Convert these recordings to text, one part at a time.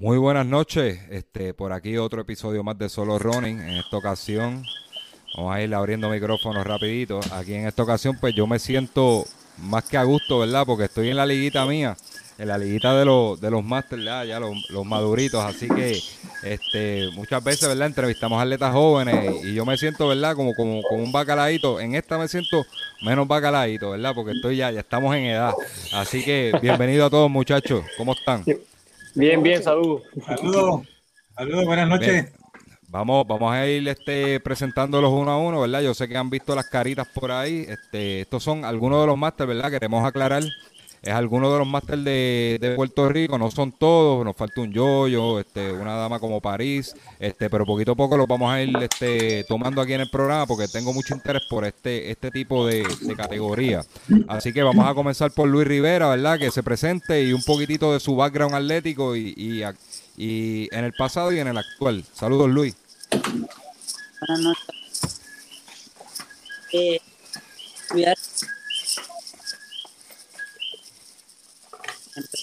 Muy buenas noches, este, por aquí otro episodio más de Solo Running. En esta ocasión vamos a ir abriendo micrófonos rapidito. Aquí en esta ocasión pues yo me siento más que a gusto, ¿verdad? Porque estoy en la liguita mía, en la liguita de los de los Masters, ya los, maduritos. Así que este, muchas veces, ¿verdad? Entrevistamos atletas jóvenes y yo me siento, ¿verdad? Como, como, como un bacaladito. En esta me siento menos bacaladito, ¿verdad? Porque estoy ya, ya estamos en edad. Así que bienvenido a todos muchachos. ¿Cómo están? Bien, bien, saludos. Saludos, saludos, buenas noches. Vamos, vamos a ir este, presentándolos uno a uno, ¿verdad? Yo sé que han visto las caritas por ahí. Este, estos son algunos de los másteres, ¿verdad? Queremos aclarar. Es algunos de los másteres de, de, Puerto Rico, no son todos, nos falta un yoyo, este, una dama como París, este, pero poquito a poco los vamos a ir este, tomando aquí en el programa porque tengo mucho interés por este, este tipo de, categoría. Así que vamos a comenzar por Luis Rivera, ¿verdad? Que se presente y un poquitito de su background atlético y, y, y en el pasado y en el actual. Saludos, Luis. Buenas noches. Eh,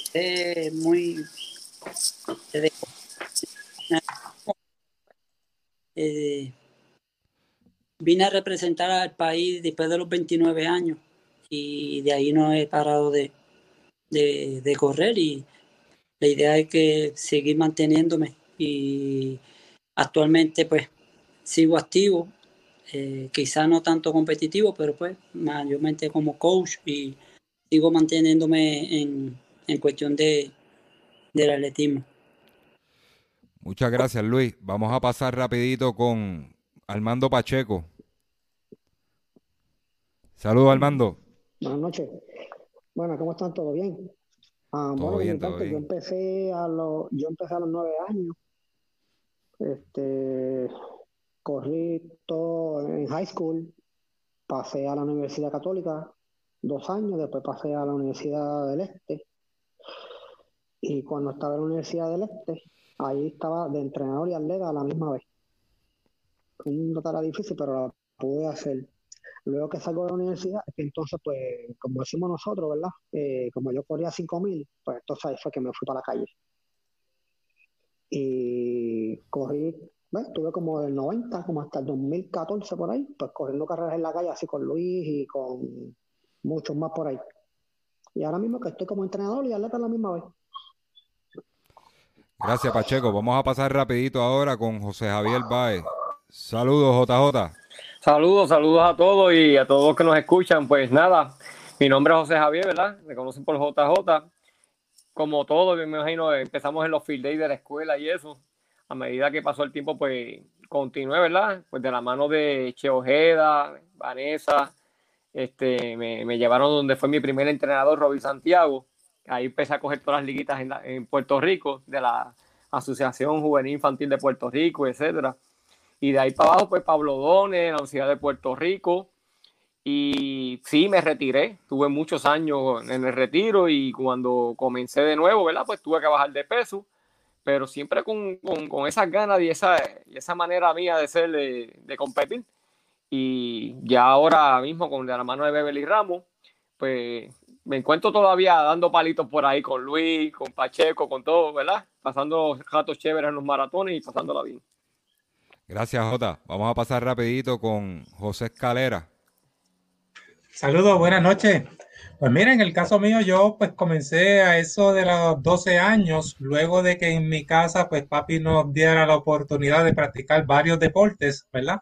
empecé muy eh, vine a representar al país después de los 29 años y de ahí no he parado de, de, correr y la idea es que seguir manteniéndome y actualmente pues sigo activo, eh, quizá no tanto competitivo, pero pues mayormente como coach y sigo manteniéndome en, en cuestión de, del atletismo. Muchas gracias, Luis. Vamos a pasar rapidito con Armando Pacheco. Saludos, Armando. Buenas noches. Bueno, ¿cómo están? ¿Todo bien? Ah, todo bien, todo bien. Yo empecé a los, yo empecé a los nueve años. Este, corrí todo en high school, pasé a la Universidad Católica dos años, después pasé a la Universidad del Este y cuando estaba en la Universidad del Este, ahí estaba de entrenador y atleta a la misma vez. No era difícil, pero la pude hacer. Luego que salgo de la universidad, entonces, pues, como decimos nosotros, ¿verdad? Eh, como yo corría 5000, pues entonces ahí fue que me fui para la calle. Y corrí, ¿ves? Estuve como del 90, como hasta el 2014 por ahí, pues corriendo carreras en la calle, así con Luis y con muchos más por ahí. Y ahora mismo que estoy como entrenador y atleta a la misma vez. Gracias, Pacheco. Vamos a pasar rapidito ahora con José Javier Baez. Saludos, JJ. Saludos, saludos a todos y a todos que nos escuchan. Pues nada, mi nombre es José Javier, ¿verdad? Me conocen por JJ. Como todos, me imagino, empezamos en los field days de la escuela y eso. A medida que pasó el tiempo, pues continué, ¿verdad? Pues de la mano de Che Ojeda, Vanessa, este, me, me llevaron donde fue mi primer entrenador, Robin Santiago Ahí empecé a coger todas las liguitas en, Puerto Rico, de la Asociación Juvenil Infantil de Puerto Rico, etcétera. Y de ahí para abajo, pues Pablo Done, la Universidad de Puerto Rico. Y sí, me retiré. Tuve muchos años en el retiro y cuando comencé de nuevo, ¿verdad? Pues tuve que bajar de peso, pero siempre con, con, esas ganas y esa, y esa manera mía de ser, de, de, competir. Y ya ahora mismo, con la mano de Beverly Ramos, pues me encuentro todavía dando palitos por ahí con Luis, con Pacheco, con todo, ¿verdad? Pasando ratos chéveres en los maratones y pasándola bien. Gracias, Jota. Vamos a pasar rapidito con José Escalera. Saludos, buenas noches. Pues mira, en el caso mío, yo pues comencé a eso de los 12 años, luego de que en mi casa pues papi nos diera la oportunidad de practicar varios deportes, ¿verdad?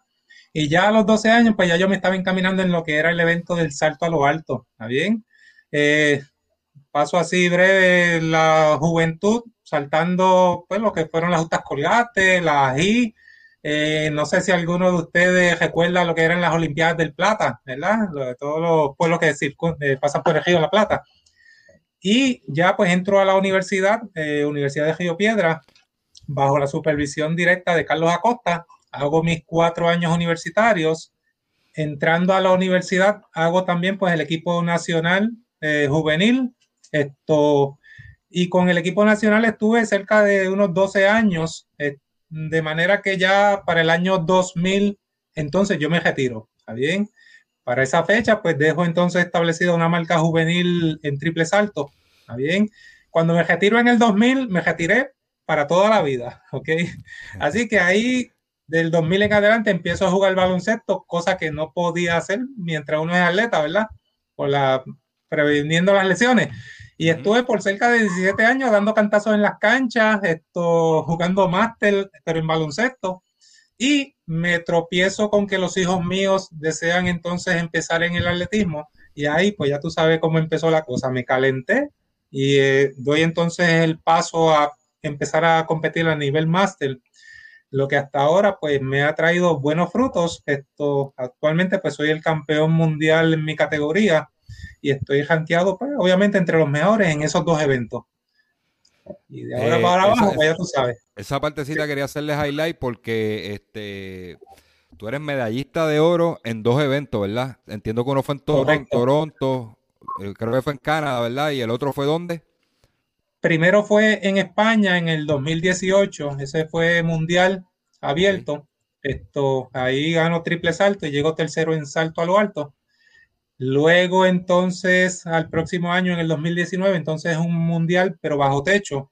Y ya a los 12 años pues ya yo me estaba encaminando en lo que era el evento del salto a lo alto, ¿está bien? Eh, paso así breve la juventud, saltando pues lo que fueron las justas colgates, las I. Eh, no sé si alguno de ustedes recuerda lo que eran las Olimpiadas del Plata, ¿verdad? Lo de todos los pueblos que eh, pasan por el Río de la Plata. Y ya pues entro a la universidad, eh, Universidad de Río Piedra, bajo la supervisión directa de Carlos Acosta. Hago mis cuatro años universitarios. Entrando a la universidad, hago también pues el equipo nacional eh, juvenil. Esto, y con el equipo nacional estuve cerca de unos 12 años, eh, de manera que ya para el año 2000, entonces yo me retiro. ¿Está bien? Para esa fecha, pues dejo entonces establecida una marca juvenil en triple salto. ¿Está bien? Cuando me retiro en el 2000, me retiré para toda la vida, ¿ok? Así que ahí, del 2000 en adelante, empiezo a jugar baloncesto, cosa que no podía hacer mientras uno es atleta, ¿verdad? Por la, previniendo las lesiones. Y estuve por cerca de 17 años dando cantazos en las canchas, esto, jugando máster, pero en baloncesto. Y me tropiezo con que los hijos míos desean entonces empezar en el atletismo. Y ahí pues ya tú sabes cómo empezó la cosa, me calenté y eh, doy entonces el paso a empezar a competir a nivel máster, lo que hasta ahora pues me ha traído buenos frutos. Esto actualmente pues soy el campeón mundial en mi categoría y estoy rankeado pues, obviamente entre los mejores en esos dos eventos. Y de ahora eh, para abajo, pues ya tú sabes. Esa partecita quería hacerle highlight porque este tú eres medallista de oro en dos eventos, ¿verdad? Entiendo que uno fue en Toronto, Toronto, eh, creo que fue en Canadá, ¿verdad? Y el otro fue ¿dónde? Primero fue en España en el 2018, ese fue mundial abierto. Esto, ahí ganó triple salto y llegó tercero en salto a lo alto. Luego entonces, al próximo año, en el 2019, entonces es un mundial, pero bajo techo,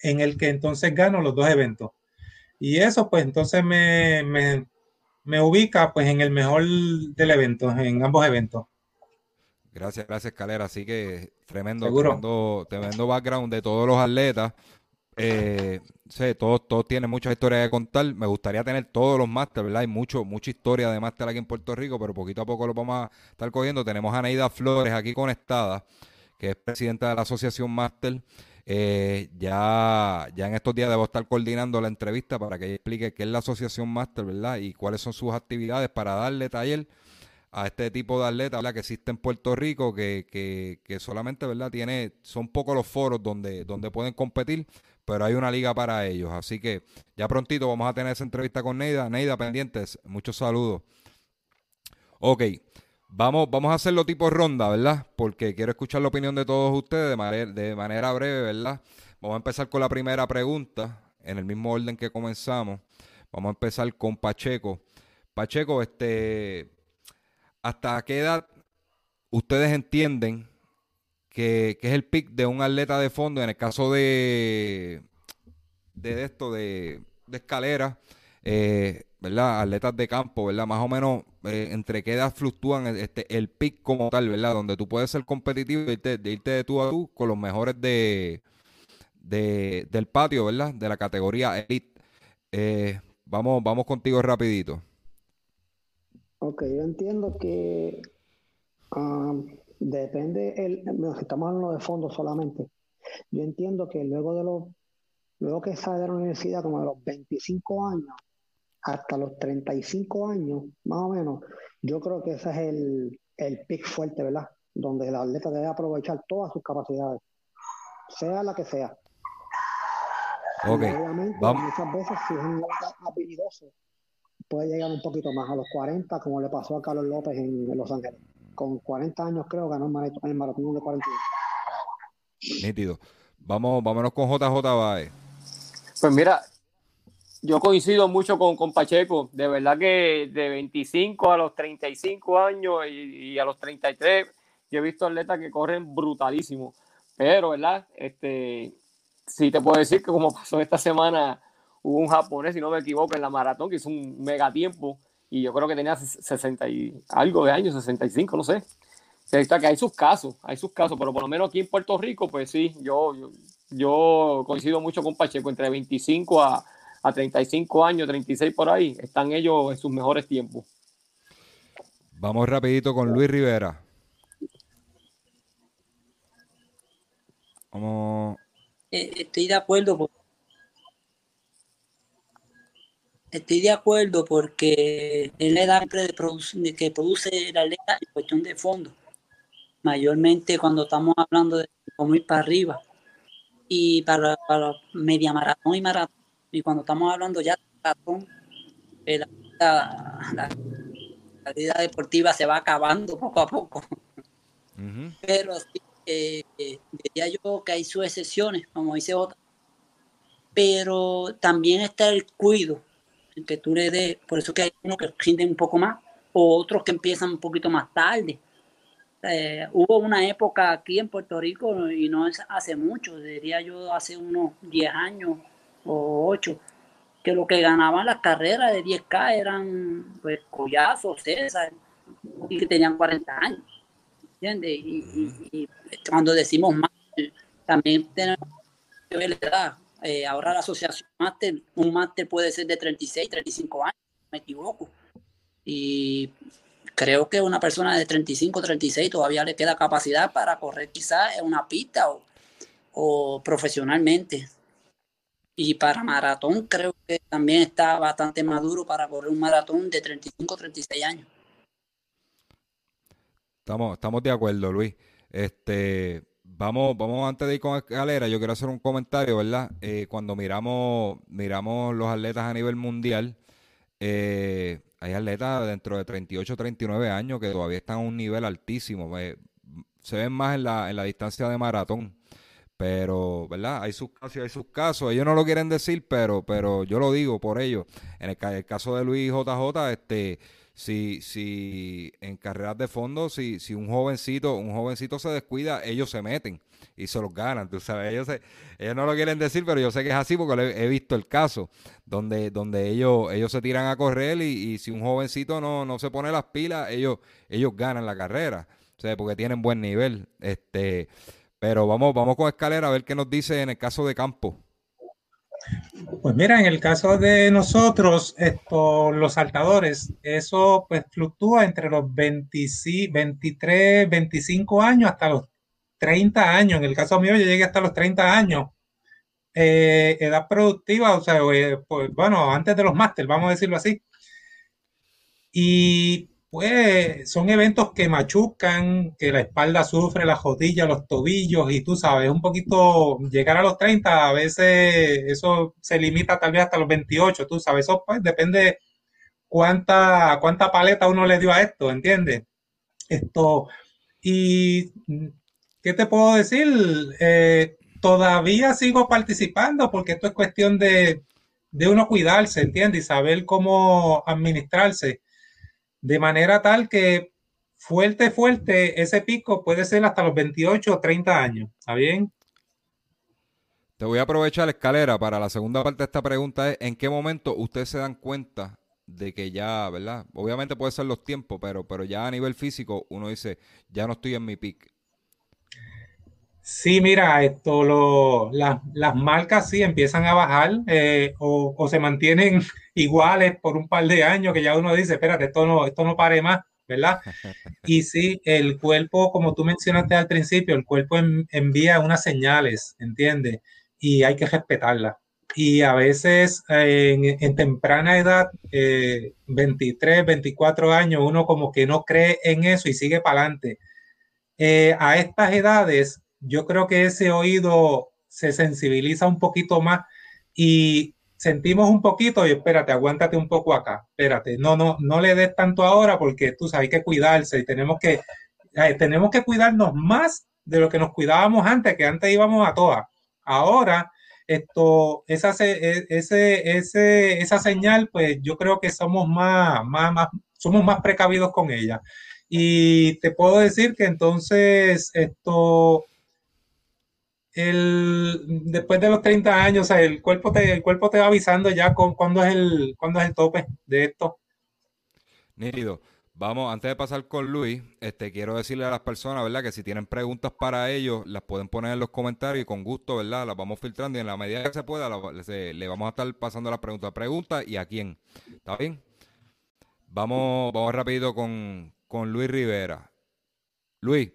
en el que entonces gano los dos eventos. Y eso pues entonces me, me, ubica pues en el mejor del evento, en ambos eventos. Gracias, gracias, Calera. Así que tremendo, tremendo, tremendo background de todos los atletas. Eh, sé, todos, todos tienen muchas historias que contar. Me gustaría tener todos los máster, ¿verdad? Hay mucho, mucha historia de máster aquí en Puerto Rico, pero poquito a poco lo vamos a estar cogiendo. Tenemos a Neida Flores aquí conectada, que es presidenta de la Asociación Máster. Eh, ya, ya en estos días debo estar coordinando la entrevista para que ella explique qué es la Asociación Máster, ¿verdad? Y cuáles son sus actividades para darle taller a este tipo de atletas que existe en Puerto Rico, que, que, que solamente ¿verdad? Tiene, son pocos los foros donde, donde pueden competir, pero hay una liga para ellos. Así que ya prontito vamos a tener esa entrevista con Neida. Neida, pendientes, muchos saludos. Ok, vamos, vamos a hacerlo tipo ronda, ¿verdad? Porque quiero escuchar la opinión de todos ustedes de manera, de manera breve, ¿verdad? Vamos a empezar con la primera pregunta, en el mismo orden que comenzamos. Vamos a empezar con Pacheco. Pacheco, este, ¿hasta qué edad ustedes entienden que, es el pick de un atleta de fondo, en el caso de, de esto, de, de escalera, eh, ¿verdad? Atletas de campo, ¿verdad? Más o menos eh, entre qué edad fluctúan este, el pick como tal, ¿verdad? Donde tú puedes ser competitivo y irte, de irte de tú a tú con los mejores de, de del patio, ¿verdad? De la categoría Elite. Eh, vamos, vamos contigo rapidito. Ok, yo entiendo que um, Depende, el, estamos hablando de fondos solamente. Yo entiendo que luego de los, luego que sale de la universidad, como de los 25 años hasta los 35 años, más o menos, yo creo que ese es el, el pick fuerte, ¿verdad? Donde el atleta debe aprovechar todas sus capacidades, sea la que sea. Obviamente, muchas veces si es un habilidoso, puede llegar un poquito más a los 40, como le pasó a Carlos López en Los Ángeles con 40 años creo, ganó el maratón, el maratón de 41. Nítido. Vamos, vámonos con JJ Baez. Pues mira, yo coincido mucho con, con, Pacheco. De verdad que de 25 a los 35 años y, a los 33, yo he visto atletas que corren brutalísimo. Pero, ¿verdad? Este, sí te puedo decir que como pasó esta semana, hubo un japonés, si no me equivoco, en la maratón, que hizo un mega tiempo y yo creo que tenía 60 y algo de años, 65, no sé. Está que hay sus casos, hay sus casos, pero por lo menos aquí en Puerto Rico, pues sí, yo, yo, coincido mucho con Pacheco, entre 25 a, a 35 años, 36 por ahí, están ellos en sus mejores tiempos. Vamos rapidito con Luis Rivera. Vamos. Eh, estoy de acuerdo Estoy de acuerdo porque es la edad de que produce la atleta en cuestión de fondo. mayormente cuando estamos hablando de cómo ir para arriba y para, media maratón y maratón. Y cuando estamos hablando ya de maratón, eh, la, vida deportiva se va acabando poco a poco. Pero eh, diría yo que hay sus excepciones, como dice otra. Pero también está el cuido, el que tú le des. Por eso que hay unos que rinden un poco más, o otros que empiezan un poquito más tarde. Eh, hubo una época aquí en Puerto Rico y no es hace mucho, diría yo hace unos 10 años o 8, que lo que ganaban las carreras de 10K eran pues collazos, César, y que tenían 40 años. ¿Entiendes? Y, cuando decimos más, también tenemos que ver la edad. Eh, ahora la asociación máster, un máster puede ser de 36, 35 años, me equivoco. Y creo que una persona de 35, 36 todavía le queda capacidad para correr quizás en una pista o, profesionalmente. Y para maratón creo que también está bastante maduro para correr un maratón de 35, 36 años. Estamos, estamos de acuerdo, Luis. Este, vamos, vamos antes de ir con escalera, yo quiero hacer un comentario, ¿verdad? Eh, cuando miramos, miramos los atletas a nivel mundial, eh, hay atletas dentro de 38, 39 años que todavía están a un nivel altísimo. Eh, se ven más en la, en la distancia de maratón. Pero, ¿verdad? Hay sus casos hay sus casos. Ellos no lo quieren decir, pero, pero yo lo digo por ellos. En el, caso de Luis JJ, este, si, si en carreras de fondo, si, si un jovencito, un jovencito se descuida, ellos se meten y se los ganan. Tú sabes, ellos, ellos no lo quieren decir, pero yo sé que es así porque he visto el caso donde, donde ellos, ellos se tiran a correr y, si un jovencito no, no se pone las pilas, ellos, ellos ganan la carrera. O sea, porque tienen buen nivel. Este, pero vamos, vamos con escalera a ver qué nos dice en el caso de campo. Pues mira, en el caso de nosotros, esto, los saltadores, eso pues fluctúa entre los 23, 25 años hasta los 30 años. En el caso mío, yo llegué hasta los 30 años. Eh, edad productiva, o sea, eh, pues, bueno, antes de los máster, vamos a decirlo así. Y pues son eventos que machucan, que la espalda sufre, la rodilla, los tobillos, y tú sabes, un poquito llegar a los 30, a veces eso se limita tal vez hasta los 28, tú sabes, eso pues depende cuánta, cuánta paleta uno le dio a esto, ¿entiendes? Esto, y ¿qué te puedo decir? Eh, todavía sigo participando porque esto es cuestión de, de uno cuidarse, ¿entiendes? Y saber cómo administrarse. De manera tal que fuerte, fuerte, ese pico puede ser hasta los 28 o 30 años. ¿Está bien? Te voy a aprovechar la escalera para la segunda parte de esta pregunta es ¿en qué momento ustedes se dan cuenta de que ya, ¿verdad? Obviamente puede ser los tiempos, pero, pero ya a nivel físico uno dice, ya no estoy en mi pick. Sí, mira, esto lo, las marcas sí empiezan a bajar eh, o, se mantienen iguales por un par de años que ya uno dice, espérate, esto no, esto no pare más, ¿verdad? Y sí, el cuerpo, como tú mencionaste al principio, el cuerpo envía unas señales, ¿entiendes? Y hay que respetarlas. Y a veces en, temprana edad, 23, eh, 24 años, uno como que no cree en eso y sigue para adelante. Eh, a estas edades yo creo que ese oído se sensibiliza un poquito más y sentimos un poquito y espérate, aguántate un poco acá, espérate, no, no, no le des tanto ahora porque tú sabes, que cuidarse y tenemos que, eh, tenemos que cuidarnos más de lo que nos cuidábamos antes, que antes íbamos a todas. Ahora, esto, esa, e, ese, ese, esa señal, pues yo creo que somos más, más, más, somos más precavidos con ella. Y te puedo decir que entonces esto, el, después de los 30 años, el cuerpo te, el cuerpo te va avisando ya con cuándo es el, cuándo es el tope de esto. Nítido. Vamos, antes de pasar con Luis, este, quiero decirle a las personas, ¿verdad? Que si tienen preguntas para ellos, las pueden poner en los comentarios y con gusto, ¿verdad? Las vamos filtrando y en la medida que se pueda, le vamos a estar pasando las preguntas. Pregunta y a quién. ¿Está bien? Vamos, vamos rápido con, con Luis Rivera. Luis,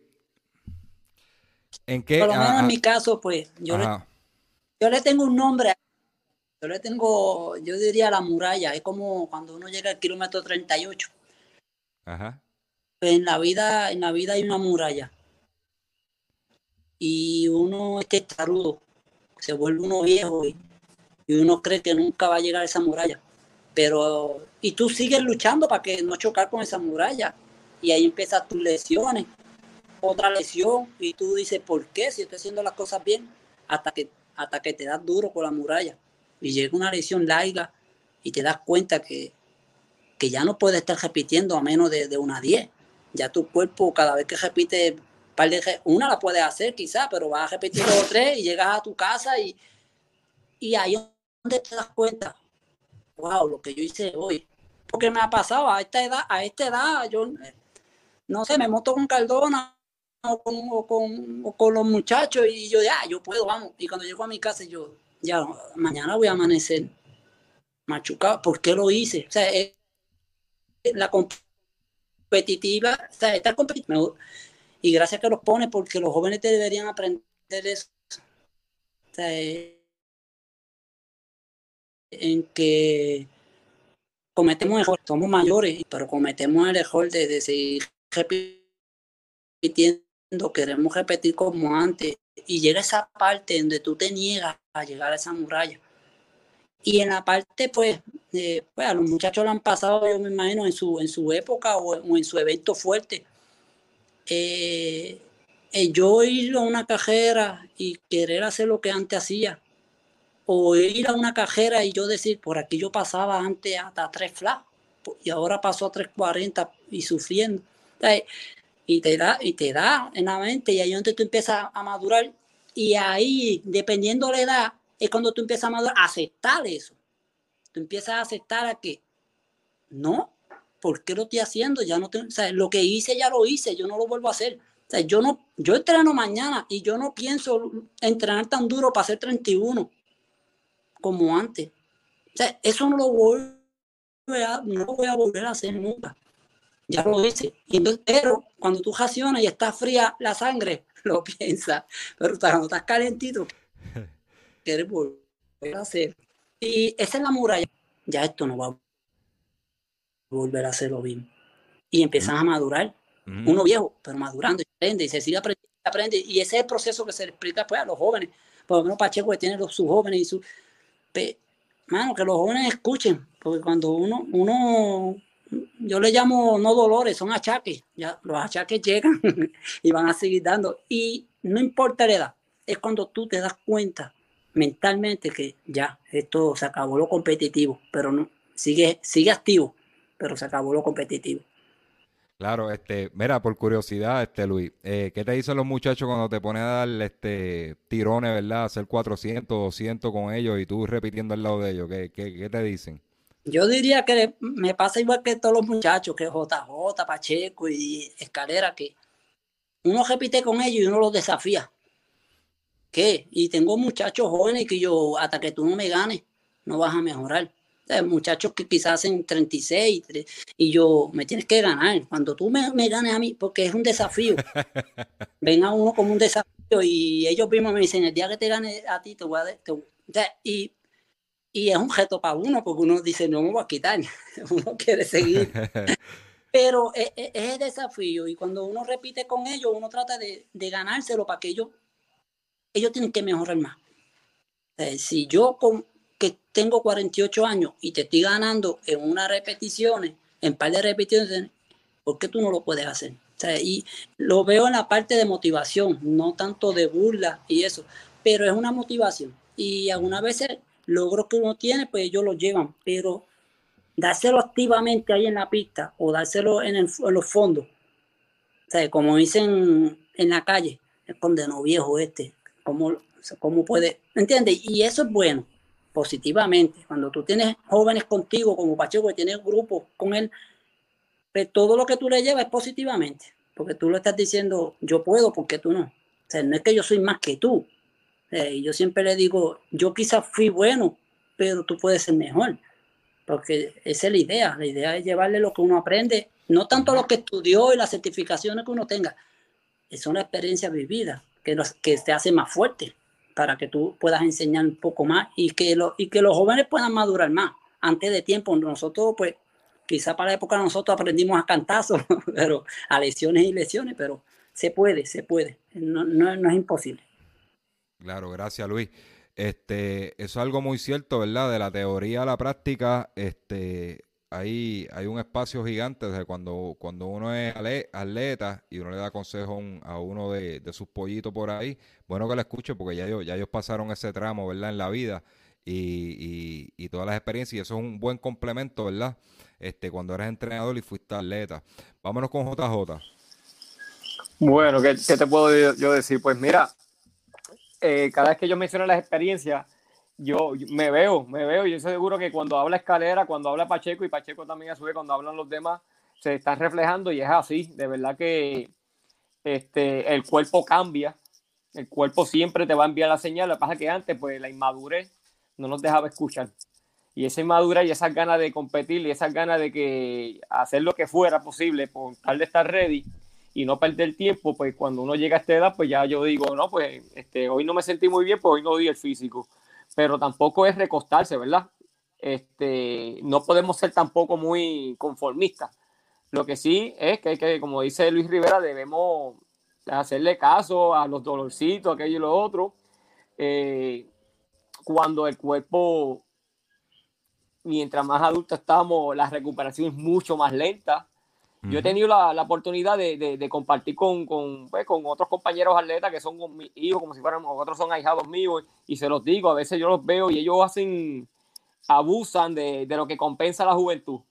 ¿En qué? Por lo menos en mi caso, pues, yo le, yo le tengo un nombre. Yo le tengo, yo diría la muralla. Es como cuando uno llega al kilómetro 38. Ajá. en la vida, en la vida hay una muralla. y uno este tarudo, se vuelve uno viejo y, uno cree que nunca va a llegar a esa muralla. Pero, y tú sigues luchando para que no chocar con esa muralla. Y ahí empiezan tus lesiones, otra lesión, y tú dices, ¿por qué? Si estoy haciendo las cosas bien, hasta que, hasta que te das duro con la muralla. Y llega una lesión larga y te das cuenta que, que ya no puedes estar repitiendo a menos de, de una 10. Ya tu cuerpo, cada vez que repite una la puedes hacer quizás, pero vas a repetir dos tres y llegas a tu casa y, y ahí es donde te das cuenta, wow, lo que yo hice hoy. Porque me ha pasado a esta edad, a esta edad, yo no sé, me monto con Cardona o con, con, los muchachos y yo ya, yo puedo, vamos. Y cuando llego a mi casa, yo, ya, mañana voy a amanecer machucado. ¿Por qué lo hice? O sea, la competitiva, o sea, estar competitiva y gracias que los pone porque los jóvenes te deberían aprender eso. Eh, en que cometemos errores, somos mayores, pero cometemos el error de, seguir repitiendo, queremos repetir como antes, y llega esa parte donde tú te niegas a llegar a esa muralla. Y en la parte, pues, pues a los muchachos lo han pasado, yo me imagino, en su, en su época o en su evento fuerte eh, eh, yo ir a una cajera y querer hacer lo que antes hacía, o ir a una cajera y yo decir, por aquí yo pasaba antes hasta tres flash y ahora pasó a 340 y sufriendo. Y te da, y te da en la mente, y ahí donde tú empiezas a madurar. Y ahí, dependiendo de la edad, es cuando tú empiezas a madurar, a aceptar eso. Tú empiezas a aceptar a que no, ¿por qué lo estoy haciendo? Ya no lo que hice ya lo hice, yo no lo vuelvo a hacer. O yo no, yo entreno mañana y yo no pienso entrenar tan duro para hacer 31 como antes. Eso no lo voy a, no lo voy a volver a hacer nunca. Ya lo hice. pero cuando tú racionas y está fría la sangre, lo piensas. Pero cuando estás calentito, quieres volver a hacer. Y esa es la muralla. Ya esto no va a volver a hacerlo bien. Y empiezan a madurar. Uno viejo, pero madurando y aprende y se sigue aprendiendo, aprende. Y ese es el proceso que se le explica pues, a los jóvenes. Por lo menos Pacheco que tiene los, sus jóvenes y su... mano, que los jóvenes escuchen, porque cuando uno, uno, yo le llamo no dolores, son achaques. Ya, los achaques llegan y van a seguir dando. Y no importa la edad, es cuando tú te das cuenta mentalmente que ya, esto se acabó lo competitivo, pero no, sigue, sigue activo pero se acabó lo competitivo. Claro, este, mira, por curiosidad, este Luis, eh, ¿qué te dicen los muchachos cuando te pones a dar este tirones, verdad? Hacer 400, 200 con ellos y tú repitiendo al lado de ellos, ¿qué, qué, te dicen? Yo diría que me pasa igual que todos los muchachos, que JJ, Pacheco y Escalera, que uno repite con ellos y uno los desafía. ¿Qué? Y tengo muchachos jóvenes que yo, hasta que tú no me ganes, no vas a mejorar muchachos que quizás hacen 36 y yo, me tienes que ganar. Cuando tú me, ganes a mí, porque es un desafío. Ven a uno como un desafío y ellos mismos me dicen, el día que te gane a ti, te voy a... y, y es un reto para uno, porque uno dice, no me voy a quitar, uno quiere seguir. Pero es, es, el desafío y cuando uno repite con ellos, uno trata de, de ganárselo para que ellos, ellos tienen que mejorar más. si yo con, que tengo 48 años y te estoy ganando en unas repeticiones, en par de repeticiones, ¿por qué tú no lo puedes hacer? y lo veo en la parte de motivación, no tanto de burla y eso, pero es una motivación. Y algunas veces logros que uno tiene, pues ellos lo llevan, pero dárselo activamente ahí en la pista o dárselo en, los fondos, o sea, como dicen en la calle, el condeno viejo este, ¿cómo, cómo puede? ¿Entiendes? Y eso es bueno positivamente. Cuando tú tienes jóvenes contigo, como Pacheco, que tienes grupos con él, pues todo lo que tú le llevas es positivamente, porque tú lo estás diciendo, yo puedo, porque tú no. O sea, no es que yo soy más que tú. Y yo siempre le digo, yo quizás fui bueno, pero tú puedes ser mejor, porque esa es la idea. La idea es llevarle lo que uno aprende, no tanto lo que estudió y las certificaciones que uno tenga, es una experiencia vivida que, nos, que te hace más fuerte para que tú puedas enseñar un poco más y que, lo, y que los jóvenes puedan madurar más antes de tiempo. Nosotros, pues, quizá para la época nosotros aprendimos a cantazos, pero a lesiones y lesiones, pero se puede, se puede. No, no, no es imposible. Claro, gracias Luis. Este, eso es algo muy cierto, ¿verdad? De la teoría a la práctica, este, hay, hay un espacio gigante. O cuando, cuando uno es atleta y uno le da consejo a uno de, sus pollitos por ahí, bueno que lo escuche porque ya ellos, ya ellos pasaron ese tramo, ¿verdad? En la vida y, y, todas las experiencias. Y eso es un buen complemento, ¿verdad? Este, cuando eres entrenador y fuiste atleta. Vámonos con JJ. Bueno, ¿qué, qué te puedo yo decir? Pues mira, eh, cada vez que yo menciono las experiencias, yo, me veo, me veo, y yo seguro que cuando habla Escalera, cuando habla Pacheco, y Pacheco también a su vez, cuando hablan los demás, se están reflejando y es así, de verdad que este, el cuerpo cambia, el cuerpo siempre te va a enviar la señal, lo que pasa es que antes, pues la inmadurez no nos dejaba escuchar. Y esa inmadurez y esas ganas de competir y esas ganas de que hacer lo que fuera posible por tal de estar ready, y no perder tiempo, pues cuando uno llega a esta edad, pues ya yo digo, no, pues este, hoy no me sentí muy bien, pues hoy no di el físico. Pero tampoco es recostarse, ¿verdad? Este, no podemos ser tampoco muy conformistas. Lo que sí es que, como dice Luis Rivera, debemos hacerle caso a los dolorcitos, aquello y lo otro. Eh, cuando el cuerpo, mientras más adulto estamos, la recuperación es mucho más lenta. Yo he tenido la, la oportunidad de, de, compartir con, con, pues, con, otros compañeros atletas que son mis hijos, como si fueran, otros son ahijados míos, y, se los digo, a veces yo los veo y ellos hacen, abusan de, de lo que compensa la juventud.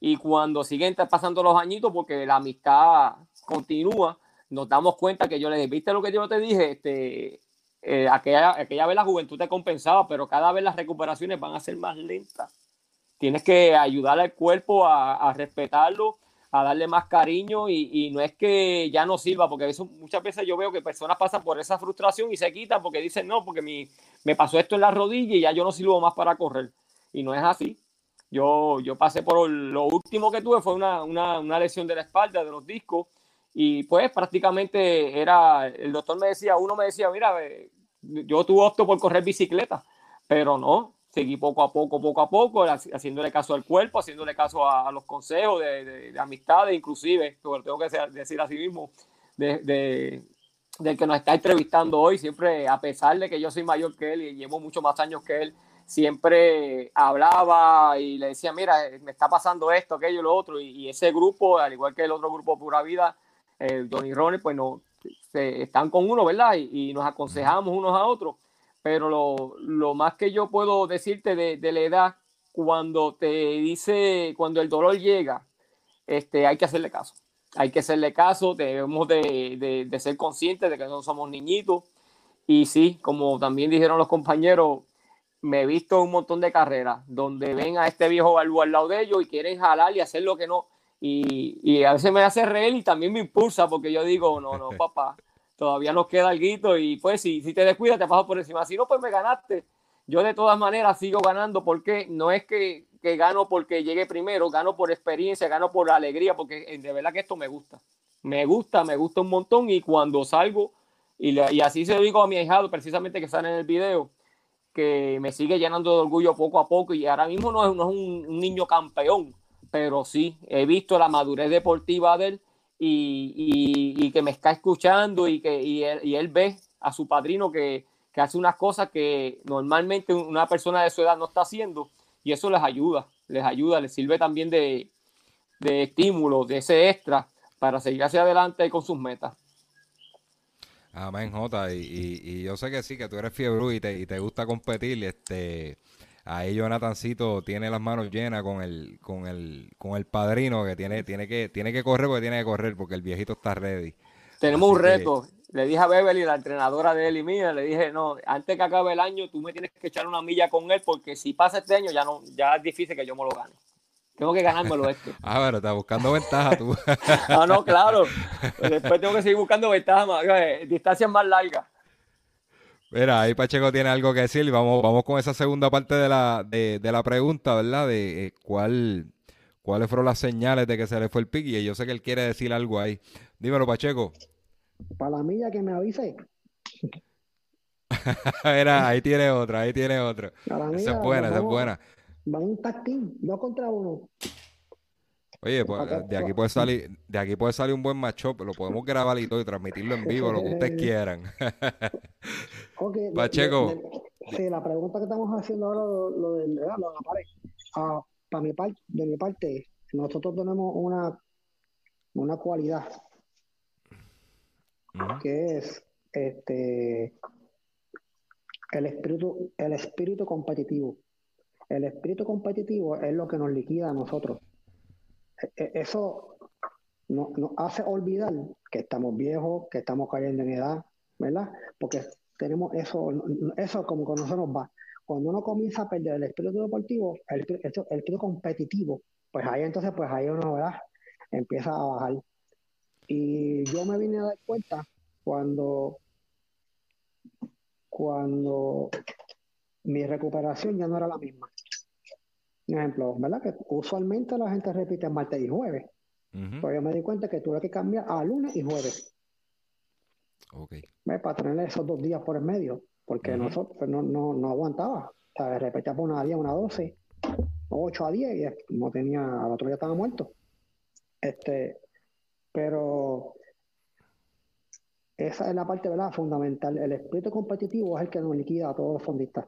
Y cuando siguen pasando los añitos, porque la amistad continúa, nos damos cuenta que yo les viste lo que yo te dije, este, eh, aquella, aquella vez la juventud te compensaba, pero cada vez las recuperaciones van a ser más lentas. Tienes que ayudar al cuerpo a, a respetarlo a darle más cariño y, no es que ya no sirva, porque eso muchas veces yo veo que personas pasan por esa frustración y se quitan porque dicen, no, porque mi, me pasó esto en la rodilla y ya yo no sirvo más para correr. Y no es así. Yo, yo pasé por lo último que tuve fue una, una, una lesión de la espalda, de los discos, y pues prácticamente era, el doctor me decía, uno me decía, mira, yo tuve opto por correr bicicleta, pero no, seguí poco a poco, poco a poco, haciéndole caso al cuerpo, haciéndole caso a, los consejos de, de, amistades, inclusive, tengo que decir así mismo, de, del que nos está entrevistando hoy, siempre, a pesar de que yo soy mayor que él y llevo mucho más años que él, siempre hablaba y le decía, mira, me está pasando esto, aquello, lo otro, y, ese grupo, al igual que el otro grupo Pura Vida, el Johnny Ronnie, pues no, están con uno, ¿verdad? y nos aconsejamos unos a otros pero lo, lo más que yo puedo decirte de, de, la edad, cuando te dice, cuando el dolor llega, este, hay que hacerle caso. Hay que hacerle caso, debemos de, de, de ser conscientes de que no somos niñitos. Y sí, como también dijeron los compañeros, me he visto un montón de carreras donde ven a este viejo balú al lado de ellos y quieren jalar y hacer lo que no. Y, y a veces me hace reír y también me impulsa porque yo digo, no, no, papá, todavía nos queda algo y pues si, si te descuidas te paso por encima. Si no, pues me ganaste. Yo de todas maneras sigo ganando porque no es que, que gano porque llegue primero, gano por experiencia, gano por alegría, porque eh, de verdad que esto me gusta. Me gusta, me gusta un montón y cuando salgo, y, y así se lo digo a mi hijado precisamente que sale en el video, que me sigue llenando de orgullo poco a poco y ahora mismo no es, no es un, un niño campeón, pero sí, he visto la madurez deportiva de él y, que me está escuchando y que y él, ve a su padrino que, hace unas cosas que normalmente una persona de su edad no está haciendo y eso les ayuda, les ayuda, les sirve también de, estímulo, de ese extra para seguir hacia adelante con sus metas. Amén, Jota. Y, y, yo sé que sí, que tú eres fiebre y te, y te gusta competir. Este, ahí Jonathancito tiene las manos llenas con el, con el, con el padrino que tiene, tiene que, tiene que correr porque tiene que correr, porque el viejito está ready. Tenemos un reto. Le dije a Beverly, la entrenadora de él y mía, le dije, no, antes que acabe el año, tú me tienes que echar una milla con él, porque si pasa este año ya no, ya es difícil que yo me lo gane. Tengo que ganármelo este. ah, pero estás buscando ventaja tú. ah, no, claro. Después tengo que seguir buscando ventaja más, eh, distancias más largas. Mira, ahí Pacheco tiene algo que decir y vamos, vamos con esa segunda parte de la, de, la pregunta, ¿verdad? De eh, cuál, cuáles fueron las señales de que se le fue el pique y yo sé que él quiere decir algo ahí. Dímelo, Pacheco. Para la milla que me avise. Mira, ahí tiene otra, ahí tiene otra. Esa es buena, esa es buena. Va un tactín, dos contra uno. Oye, pues, de aquí puede salir, de aquí puede salir un buen matchup, lo podemos grabar y todo y transmitirlo en vivo, lo que ustedes quieran. Ok, Pacheco. de- de- sí, la pregunta que estamos haciendo ahora, lo, lo de, la pared. Ah, para mi parte, de mi parte, nosotros tenemos una, una cualidad que es este el espíritu, el espíritu competitivo. El espíritu competitivo es lo que nos liquida a nosotros. E- e- Eso no- nos hace olvidar que estamos viejos, que estamos cayendo en edad, ¿verdad? Porque tenemos eso, eso como que no nos va. Cuando uno comienza a perder el espíritu deportivo, el, espíritu- el espíritu competitivo, pues ahí entonces, pues ahí uno, ¿verdad? Empieza a bajar. Y yo me vine a dar cuenta cuando, cuando mi recuperación ya no era la misma. Un ejemplo, ¿verdad? Que usualmente la gente repite martes y jueves. Pero yo me di cuenta que tuve que cambiar a lunes y jueves, Ok. ¿ves? Para tener esos dos días por el medio, porque nosotros pues, no, no, no aguantaba. O sea, repetía por una a 10, una a 12, 8 a 10 y no tenía, al otro día estaba muerto. Este, pero esa es la parte, ¿verdad? Fundamental. El espíritu competitivo es el que nos liquida a todos los fondistas.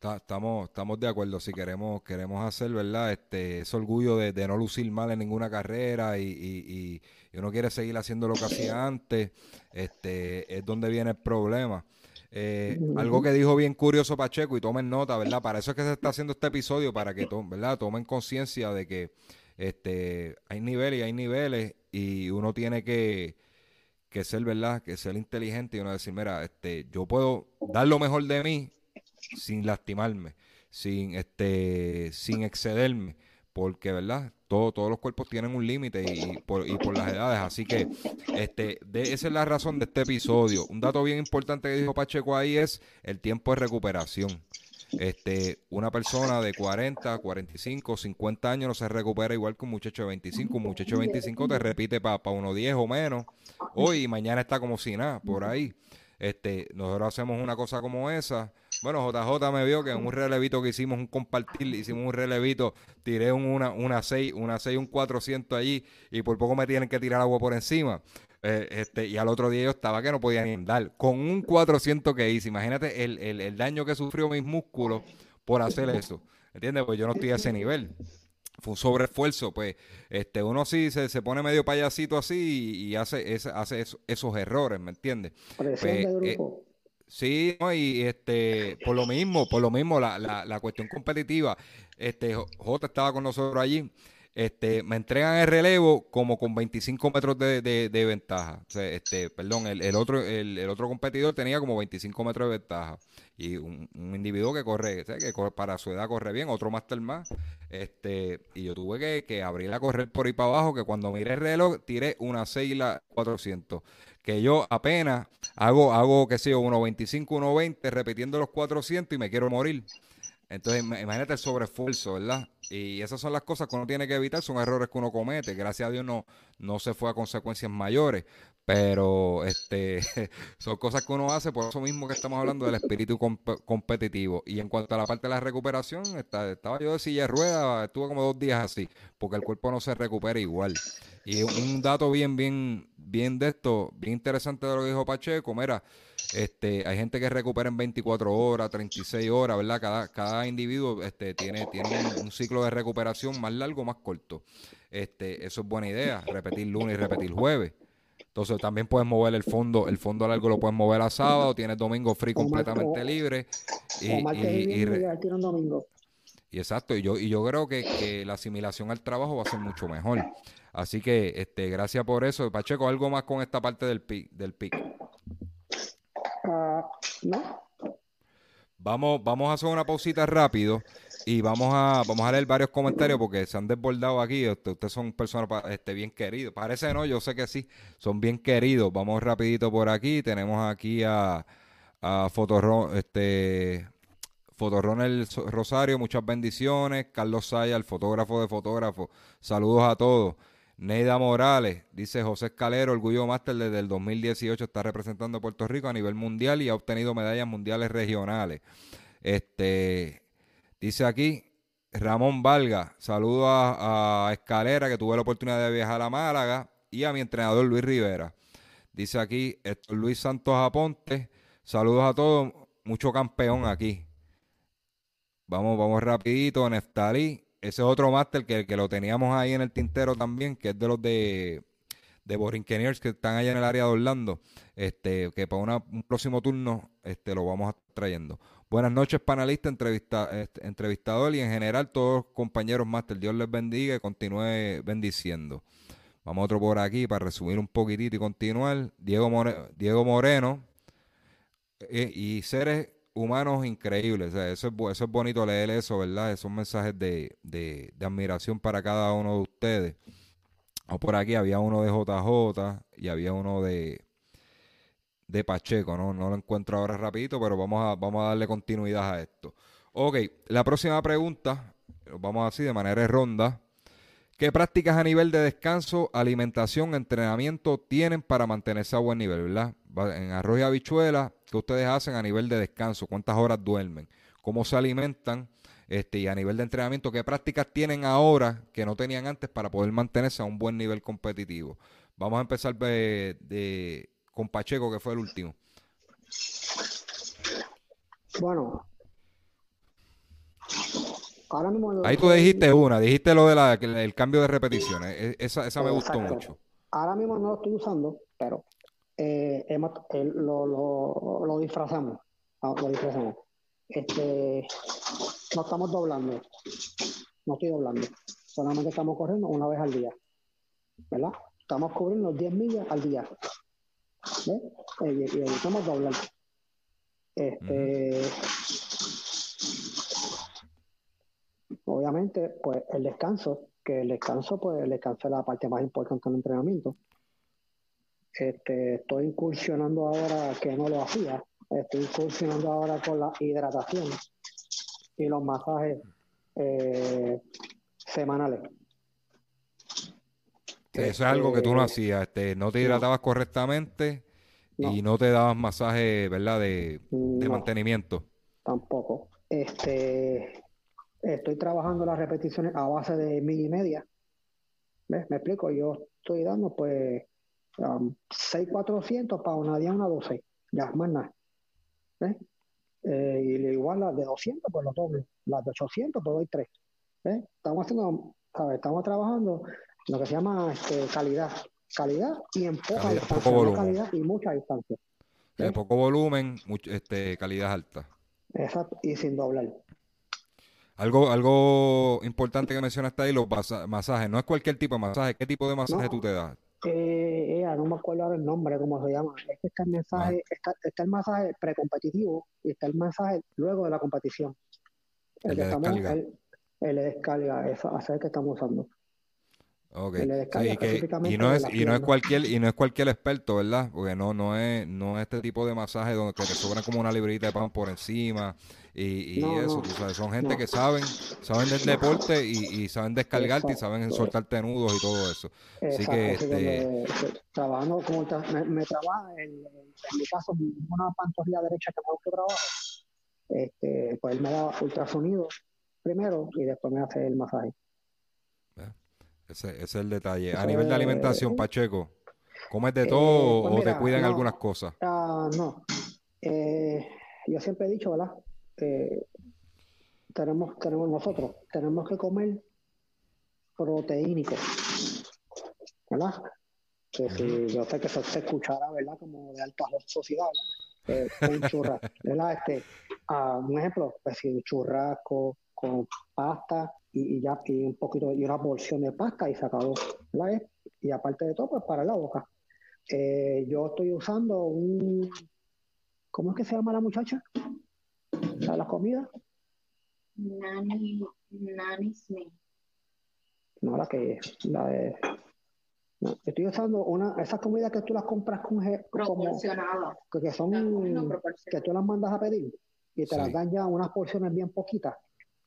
Ta- Estamos, estamos de acuerdo. Si queremos, queremos hacer, ¿verdad? Este, ese orgullo de, de no lucir mal en ninguna carrera y, y, y- y uno quiere seguir haciendo lo que hacía antes, este, es donde viene el problema. Eh, algo que dijo bien curioso Pacheco y tomen nota, ¿verdad? Para eso es que se está haciendo este episodio, para que to- ¿verdad? tomen conciencia de que este, hay niveles y hay niveles y uno tiene que, que ser, ¿verdad? Que ser inteligente y uno decir, mira, este, yo puedo dar lo mejor de mí sin lastimarme, sin este, sin excederme, porque verdad, todo, todos los cuerpos tienen un límite y, por, y por las edades, así que este, esa es la razón de este episodio. Un dato bien importante que dijo Pacheco ahí es el tiempo de recuperación. Este, una persona de 40, 45, 50 años no se recupera igual que un muchacho de 25. Un muchacho de 25 te repite para unos 10 o menos. Hoy y mañana está como si nada, por ahí. Este, nosotros hacemos una cosa como esa. Bueno, JJ me vio que en un relevito que hicimos, un compartir, hicimos un relevito, tiré un- una, una 6, una 6, un 400 allí y por poco me tienen que tirar agua por encima. Eh, este, y al otro día yo estaba que no podía ni andar. Con un 400 que hice, imagínate el, el, el daño que sufrió mis músculos por hacer eso. ¿Entiendes? Pues yo no estoy a ese nivel fue un sobreesfuerzo, pues este uno sí se, se pone medio payasito así y, y hace, ese- hace eso- esos errores, ¿me entiendes? Presión Pues, de eh, grupo. Sí, no, y este, por lo mismo, por lo mismo, la, la, la cuestión competitiva, este, J estaba con nosotros allí, este, me entregan el relevo como con 25 metros de, de- de ventaja. O sea, este, perdón, el, el otro, el, el otro competidor tenía como 25 metros de ventaja. Y un, un individuo que corre, que corre- para su edad corre bien, otro máster más. Este, y yo tuve que, que abrir a correr por ahí para abajo, que cuando miré el reloj, tiré una 6 la 400 que yo apenas hago, hago qué sé yo, 1.25, 1.20, repitiendo los 400 y me quiero morir. Entonces, ima- imagínate el sobreesfuerzo, ¿verdad? Y esas son las cosas que uno tiene que evitar, son errores que uno comete. Gracias a Dios no, no se fue a consecuencias mayores, pero este son cosas que uno hace, por eso mismo que estamos hablando del espíritu comp- competitivo. Y en cuanto a la parte de la recuperación, está- estaba yo de silla de ruedas, estuve como dos días así, porque el cuerpo no se recupera igual. Y un dato bien, bien, bien de esto, bien interesante de lo que dijo Pacheco, mira, este, hay gente que recupera en 24 horas, 36 horas, ¿verdad? Cada, cada individuo este, tiene, tiene un, un ciclo de recuperación más largo, más corto. Este, eso es buena idea, repetir lunes y repetir jueves. Entonces también puedes mover el fondo, el fondo largo lo puedes mover a sábado, tienes domingo free completamente libre. Y, o martes y, y- y viernes re- y al tiro un domingo. y exacto, y yo, y yo creo que, que la asimilación al trabajo va a ser mucho mejor. Así que, este, gracias por eso. Pacheco, algo más con esta parte del pic, del pic. Ah, ¿no? Vamos, vamos a hacer una pausita rápido y vamos a, vamos a leer varios comentarios porque se han desbordado aquí. Este, Ustedes son personas este, bien queridos. Parece no, yo sé que sí, son bien queridos. Vamos rapidito por aquí. Tenemos aquí a, a Fotorro, este, Fotorronel So- Rosario, muchas bendiciones. Carlos Saya, el fotógrafo de fotógrafos. Saludos a todos. Neida Morales, dice José Escalero, Orgullo Máster desde el 2018 está representando a Puerto Rico a nivel mundial y ha obtenido medallas mundiales regionales. Este, dice aquí, Ramón Valga, saludo a, Escalera, que tuve la oportunidad de viajar a Málaga, y a mi entrenador Luis Rivera. Dice aquí Luis Santos Aponte, saludos a todos, mucho campeón aquí. Vamos, vamos rapidito, Neftalí. Ese es otro máster que, que lo teníamos ahí en el tintero también, que es de los de, de Borinqueniers que están allá en el área de Orlando. Este, que para un próximo turno este, lo vamos a estar trayendo. Buenas noches, panelista, entrevista, este, entrevistador y en general todos los compañeros máster. Dios les bendiga y continúe bendiciendo. Vamos otro por aquí para resumir un poquitito y continuar. Diego, Diego Moreno eh, y seres humanos increíbles. eso, es, eso es bonito leer eso, ¿verdad? Esos mensajes de, de, admiración para cada uno de ustedes. O por aquí había uno de JJ y había uno de, de Pacheco, ¿no? No lo encuentro ahora rapidito, pero vamos a, vamos a darle continuidad a esto. Ok, la próxima pregunta, vamos así de manera ronda. ¿Qué prácticas a nivel de descanso, alimentación, entrenamiento tienen para mantenerse a buen nivel, verdad? En arroz y habichuela, ¿qué ustedes hacen a nivel de descanso? ¿Cuántas horas duermen? ¿Cómo se alimentan? Este, y a nivel de entrenamiento, ¿qué prácticas tienen ahora que no tenían antes para poder mantenerse a un buen nivel competitivo? Vamos a empezar de, con Pacheco, que fue el último. Bueno, Ahí tú dijiste una, dijiste lo del cambio de repeticiones. E, esa, esa me gustó mucho. Ahora mismo no lo estoy usando, pero eh, lo, lo, disfrazamos. Ah, lo disfrazamos. Este, no estamos doblando. No estoy doblando. Solamente estamos corriendo una vez al día. ¿Verdad? Estamos cubriendo 10 millas al día. ¿Ves? Y, y, estamos doblando. Este. obviamente, pues el descanso, que el descanso, pues el descanso es la parte más importante del entrenamiento. Este, estoy incursionando ahora, que no lo hacía, estoy incursionando ahora con la hidratación y los masajes eh, semanales. Eso es algo que tú no este, hacías, este, no te hidratabas correctamente y no te dabas masaje, ¿verdad? De, de mantenimiento. Tampoco. Este, estoy trabajando las repeticiones a base de mil y media. ¿Ves? Me explico, yo estoy dando pues um, 6,400 para una día, una 12, ya más nada. ¿Ves? Eh, y igual las de 200, pues lo doble. Las de 800, pues doy 3. ¿Ves? Estamos haciendo, Estamos trabajando lo que se llama este, calidad. Calidad y en poca distancia. calidad y mucha distancia. De poco volumen, este, calidad alta. Exacto, y sin doblar. Algo, algo importante que mencionaste ahí, los masajes. No es cualquier tipo de masaje. ¿Qué tipo de masaje tú te das? Eh, no me acuerdo ahora el nombre, cómo se llama. Es que está el, mensaje, está, el masaje precompetitivo y está el masaje luego de la competición. El, de descarga. El, el, de descarga, eso, es el que estamos usando. Okay. y no es y no es cualquier y no es cualquier experto, ¿verdad? Porque no no es no es este tipo de masaje donde te sobran como una librita de pan por encima y, eso, son gente que saben saben del deporte y, saben descargarte y saben soltarte nudos y todo eso. Así que este... trabajando como me, me trabaja en, mi caso una pantorrilla derecha que me trabajo. Este, pues él me da ultrasonido primero y después me hace el masaje. Ese, es el detalle. a nivel de alimentación, Pacheco, ¿comes de eh, todo pues o te cuidan algunas cosas? Ah, no. Eh, yo siempre he dicho, ¿verdad? tenemos, tenemos nosotros, tenemos que comer proteínico, ¿verdad? Que si yo sé que eso se escuchará, ¿verdad? Como de alta sociedad, ¿verdad? Eh, churrasco, ¿verdad? Este, ah, un ejemplo, pues si un churrasco con pasta, y, ya y un poquito y una porción de pasta y se acabó y aparte de todo pues para la boca. Eh, yo estoy usando un ¿cómo es que se llama la muchacha? ¿la de las comidas? Nani Nani Smith. No la que la de estoy usando una esas comidas que tú las compras con proporcionadas que son que tú las mandas a pedir y te las dan ya unas porciones bien poquitas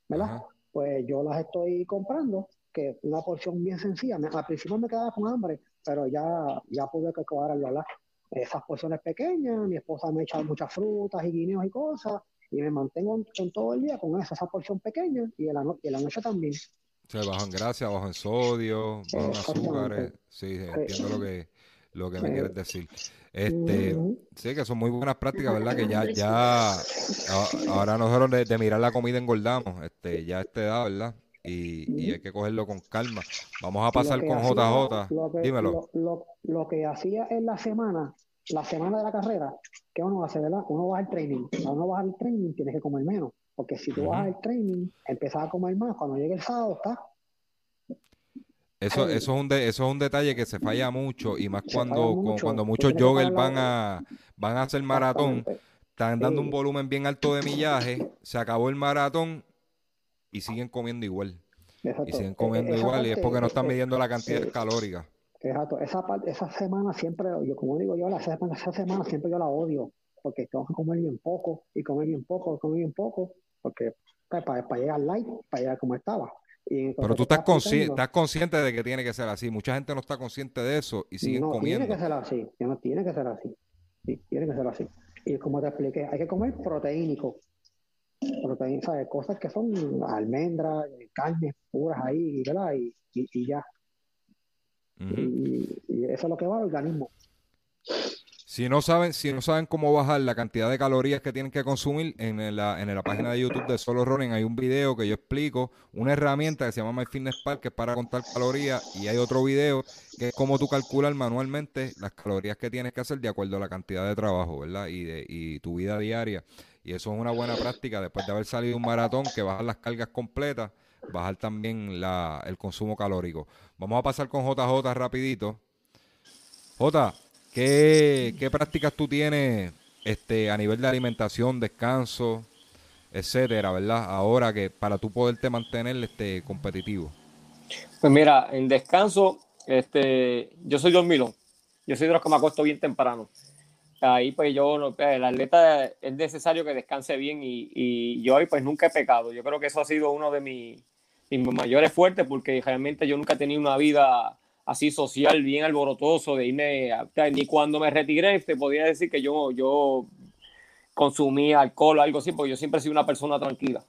¿verdad? Pues yo las estoy comprando, que una porción bien sencilla. al principio me quedaba con hambre, pero ya, ya pude calcular ¿verdad? Esas porciones pequeñas, mi esposa me echa muchas frutas y guineos y cosas, y me mantengo en, todo el día con esa, esa porción pequeña y en la, y en la noche también. Se bajo en grasa, bajo en sodio, bajo en azúcares. Sí, entiendo lo que, lo que me quieres decir. Este, sí, que son muy buenas prácticas, ¿verdad? Que ya, ya, ahora nosotros de, de mirar la comida engordamos, este, ya a esta edad, ¿verdad? Y, y, hay que cogerlo con calma. Vamos a pasar con JJ. Dímelo. Lo, lo, que hacía en la semana, la semana de la carrera, que uno hace, ¿verdad? Uno va al training. Cuando uno va al training, tienes que comer menos. Porque si tú vas al training, empiezas a comer más. Cuando llegue el sábado, está. Eso, eso, es un de, eso es un detalle que se falla mucho y más cuando, cuando muchos joggers van a, van a hacer maratón, están dando un volumen bien alto de millaje, se acabó el maratón y siguen comiendo igual. Y siguen comiendo igual y es porque no están midiendo la cantidad calórica. Exacto, esa, esa semana siempre, yo como digo yo, esa semana, esa semana siempre yo la odio, porque tengo que comer bien poco, y comer bien poco, comer bien poco, porque pues, para, para llegar light, para llegar como estaba. Pero tú estás, consciente, estás consciente de que tiene que ser así. Mucha gente no está consciente de eso y siguen comiendo. Tiene que ser así. No tiene que ser así. Sí, tiene que ser así. Y como te expliqué, hay que comer proteínico. Proteína, ¿sabes? Cosas que son almendras, carnes puras ahí, ¿verdad? Y, y, ya. y, y, eso es lo que va al organismo. Si no saben, si no saben cómo bajar la cantidad de calorías que tienen que consumir, en la, en la página de YouTube de Solo Running hay un video que yo explico, una herramienta que se llama MyFitnessPal, que es para contar calorías, y hay otro video que es cómo tú calculas manualmente las calorías que tienes que hacer de acuerdo a la cantidad de trabajo, ¿verdad? Y, de, y tu vida diaria. Y eso es una buena práctica después de haber salido un maratón, que bajar las cargas completas, bajar también la, el consumo calórico. Vamos a pasar con JJ rapidito. J, ¿Qué, qué prácticas tú tienes este, a nivel de alimentación, descanso, etcétera, verdad? Ahora que para tú poderte mantener este, competitivo. Pues mira, en descanso, este, yo soy dormido. Yo soy de los que me acuesto bien temprano. Ahí pues yo, pues, el atleta es necesario que descanse bien y, y yo hoy pues nunca he pecado. Yo creo que eso ha sido uno de mis, mis mayores fuertes porque realmente yo nunca he tenido una vida así social, bien alborotoso, de irme, ni cuando me retiré, te podría decir que yo, yo consumía alcohol o algo así, porque yo siempre he sido una persona tranquila.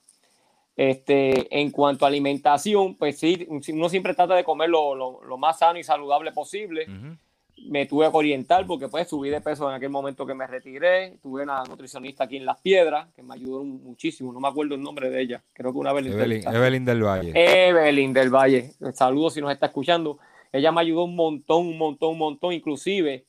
Este, en cuanto a alimentación, pues sí, uno siempre trata de comer lo, lo, más sano y saludable posible. Me tuve que orientar porque pues subí de peso en aquel momento que me retiré. Tuve una nutricionista aquí en Las Piedras que me ayudó muchísimo. No me acuerdo el nombre de ella. Creo que una Evelyn, Evelyn del Valle. Evelyn del Valle. Saludos si nos está escuchando. Ella me ayudó un montón, un montón, un montón. Inclusive,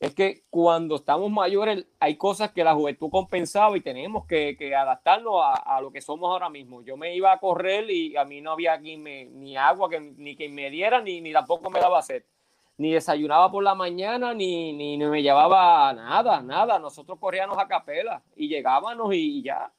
es que cuando estamos mayores hay cosas que la juventud compensaba y tenemos que, adaptarnos a, lo que somos ahora mismo. Yo me iba a correr y a mí no había ni agua que, ni que me diera, ni, ni tampoco me daba sed. Ni desayunaba por la mañana, ni, ni, me llevaba nada, nada. Nosotros corríamos a capela y llegábamos y, y ya.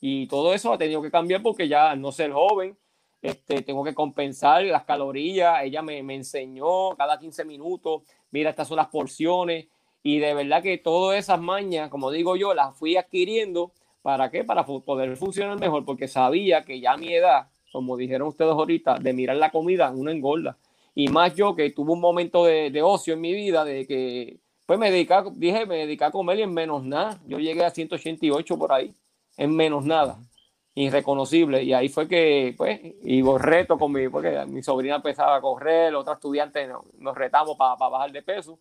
Y todo eso ha tenido que cambiar porque ya no ser joven, este, tengo que compensar las calorías, ella me, me, enseñó cada 15 minutos, mira, estas son las porciones, y de verdad que todas esas mañas, como digo yo, las fui adquiriendo, ¿para qué? Para poder funcionar mejor, porque sabía que ya a mi edad, como dijeron ustedes ahorita, de mirar la comida, uno engorda, y más yo que tuve un momento de, de ocio en mi vida, de que, pues me dediqué, dije, me dediqué a comer y en menos nada, yo llegué a 188 por ahí, en menos nada irreconocible. Y ahí fue que, pues, y reto con mi, porque mi sobrina empezaba a correr, otro estudiante nos, retamos para bajar de peso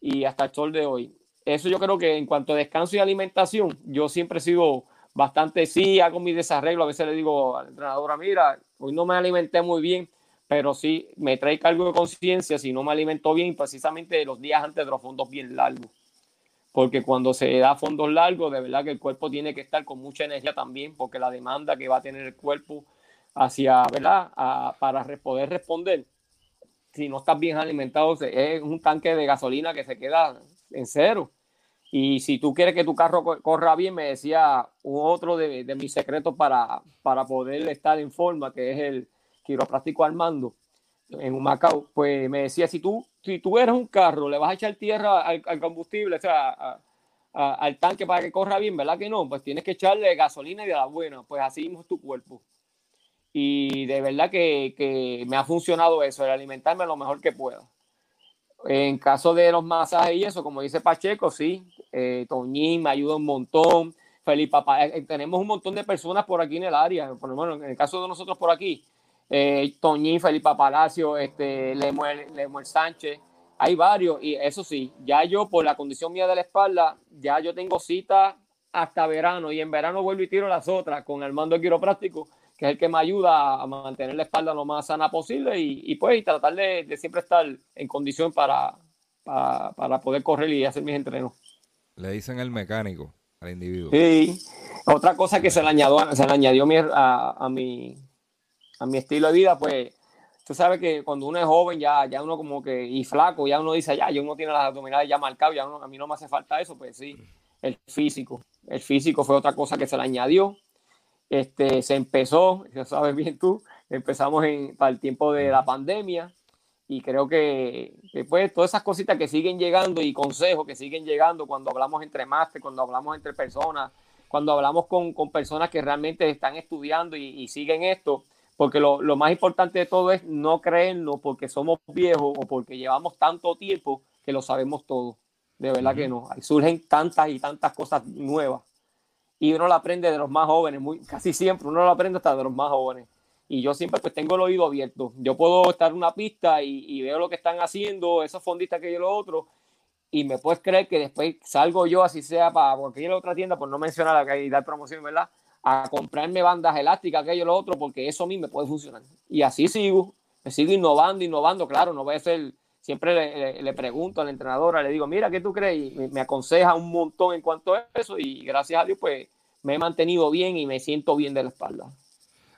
y hasta el sol de hoy. Eso yo creo que en cuanto a descanso y alimentación, yo siempre he sido bastante, sí, hago mi desarreglo, a veces le digo a la entrenadora, mira, hoy no me alimenté muy bien, pero sí me trae cargo de conciencia si no me alimento bien, precisamente los días antes de los fondos bien largos porque cuando se da fondos largos, de verdad que el cuerpo tiene que estar con mucha energía también, porque la demanda que va a tener el cuerpo hacia, ¿verdad? para poder responder, si no estás bien alimentado, es un tanque de gasolina que se queda en cero. Y si tú quieres que tu carro corra bien, me decía otro de, de mis secretos para, para poder estar en forma, que es el quiropráctico Armando en Macao, pues me decía, si tú, si tú eres un carro, le vas a echar tierra al, combustible, o sea, al tanque para que corra bien, ¿verdad que no? Pues tienes que echarle gasolina y de la buena, pues así mismo es tu cuerpo. Y de verdad que, que me ha funcionado eso, el alimentarme lo mejor que pueda. En caso de los masajes y eso, como dice Pacheco, sí, eh, me ayuda un montón, Felipe Papá, eh, tenemos un montón de personas por aquí en el área, por lo menos en el caso de nosotros por aquí, eh, Toñín, Felipe Palacio, este, Lemuel, Lemuel Sánchez, hay varios, y eso sí, ya yo por la condición mía de la espalda, ya yo tengo cita hasta verano, y en verano vuelvo y tiro las otras con el mando quiropráctico, que es el que me ayuda a mantener la espalda lo más sana posible y, y pues tratar de, de, siempre estar en condición para, para, para, poder correr y hacer mis entrenos. Le dicen el mecánico al individuo. Sí, otra cosa que se le añadió, se le añadió a, a, mi, a mi estilo de vida, pues tú sabes que cuando uno es joven, ya, ya uno como que, y flaco, ya uno dice, ya, yo uno tiene las abdominales ya marcadas, ya uno, a mí no me hace falta eso, pues sí, el físico. El físico fue otra cosa que se le añadió. Este, se empezó, ya sabes bien tú, empezamos en, para el tiempo de la pandemia y creo que, que pues todas esas cositas que siguen llegando y consejos que siguen llegando cuando hablamos entre máster, cuando hablamos entre personas, cuando hablamos con, con personas que realmente están estudiando y, y siguen esto, porque lo, lo, más importante de todo es no creernos porque somos viejos o porque llevamos tanto tiempo que lo sabemos todo. De verdad uh -huh. que no. Surgen tantas y tantas cosas nuevas. Y uno lo aprende de los más jóvenes, muy, casi siempre uno lo aprende hasta de los más jóvenes. Y yo siempre pues tengo el oído abierto. Yo puedo estar en una pista y, y veo lo que están haciendo, esos fondistas que yo lo otro, y me puedes creer que después salgo yo, así sea para cualquier otra tienda, por no mencionar acá y dar promoción, ¿verdad? A comprarme bandas elásticas, aquello lo otro, porque eso a mí me puede funcionar. Y así sigo, me sigo innovando, innovando, claro, no voy a ser siempre le, le, pregunto a la entrenadora, le digo, mira, ¿qué tú crees? Y me, aconseja un montón en cuanto a eso y gracias a Dios, pues me he mantenido bien y me siento bien de la espalda.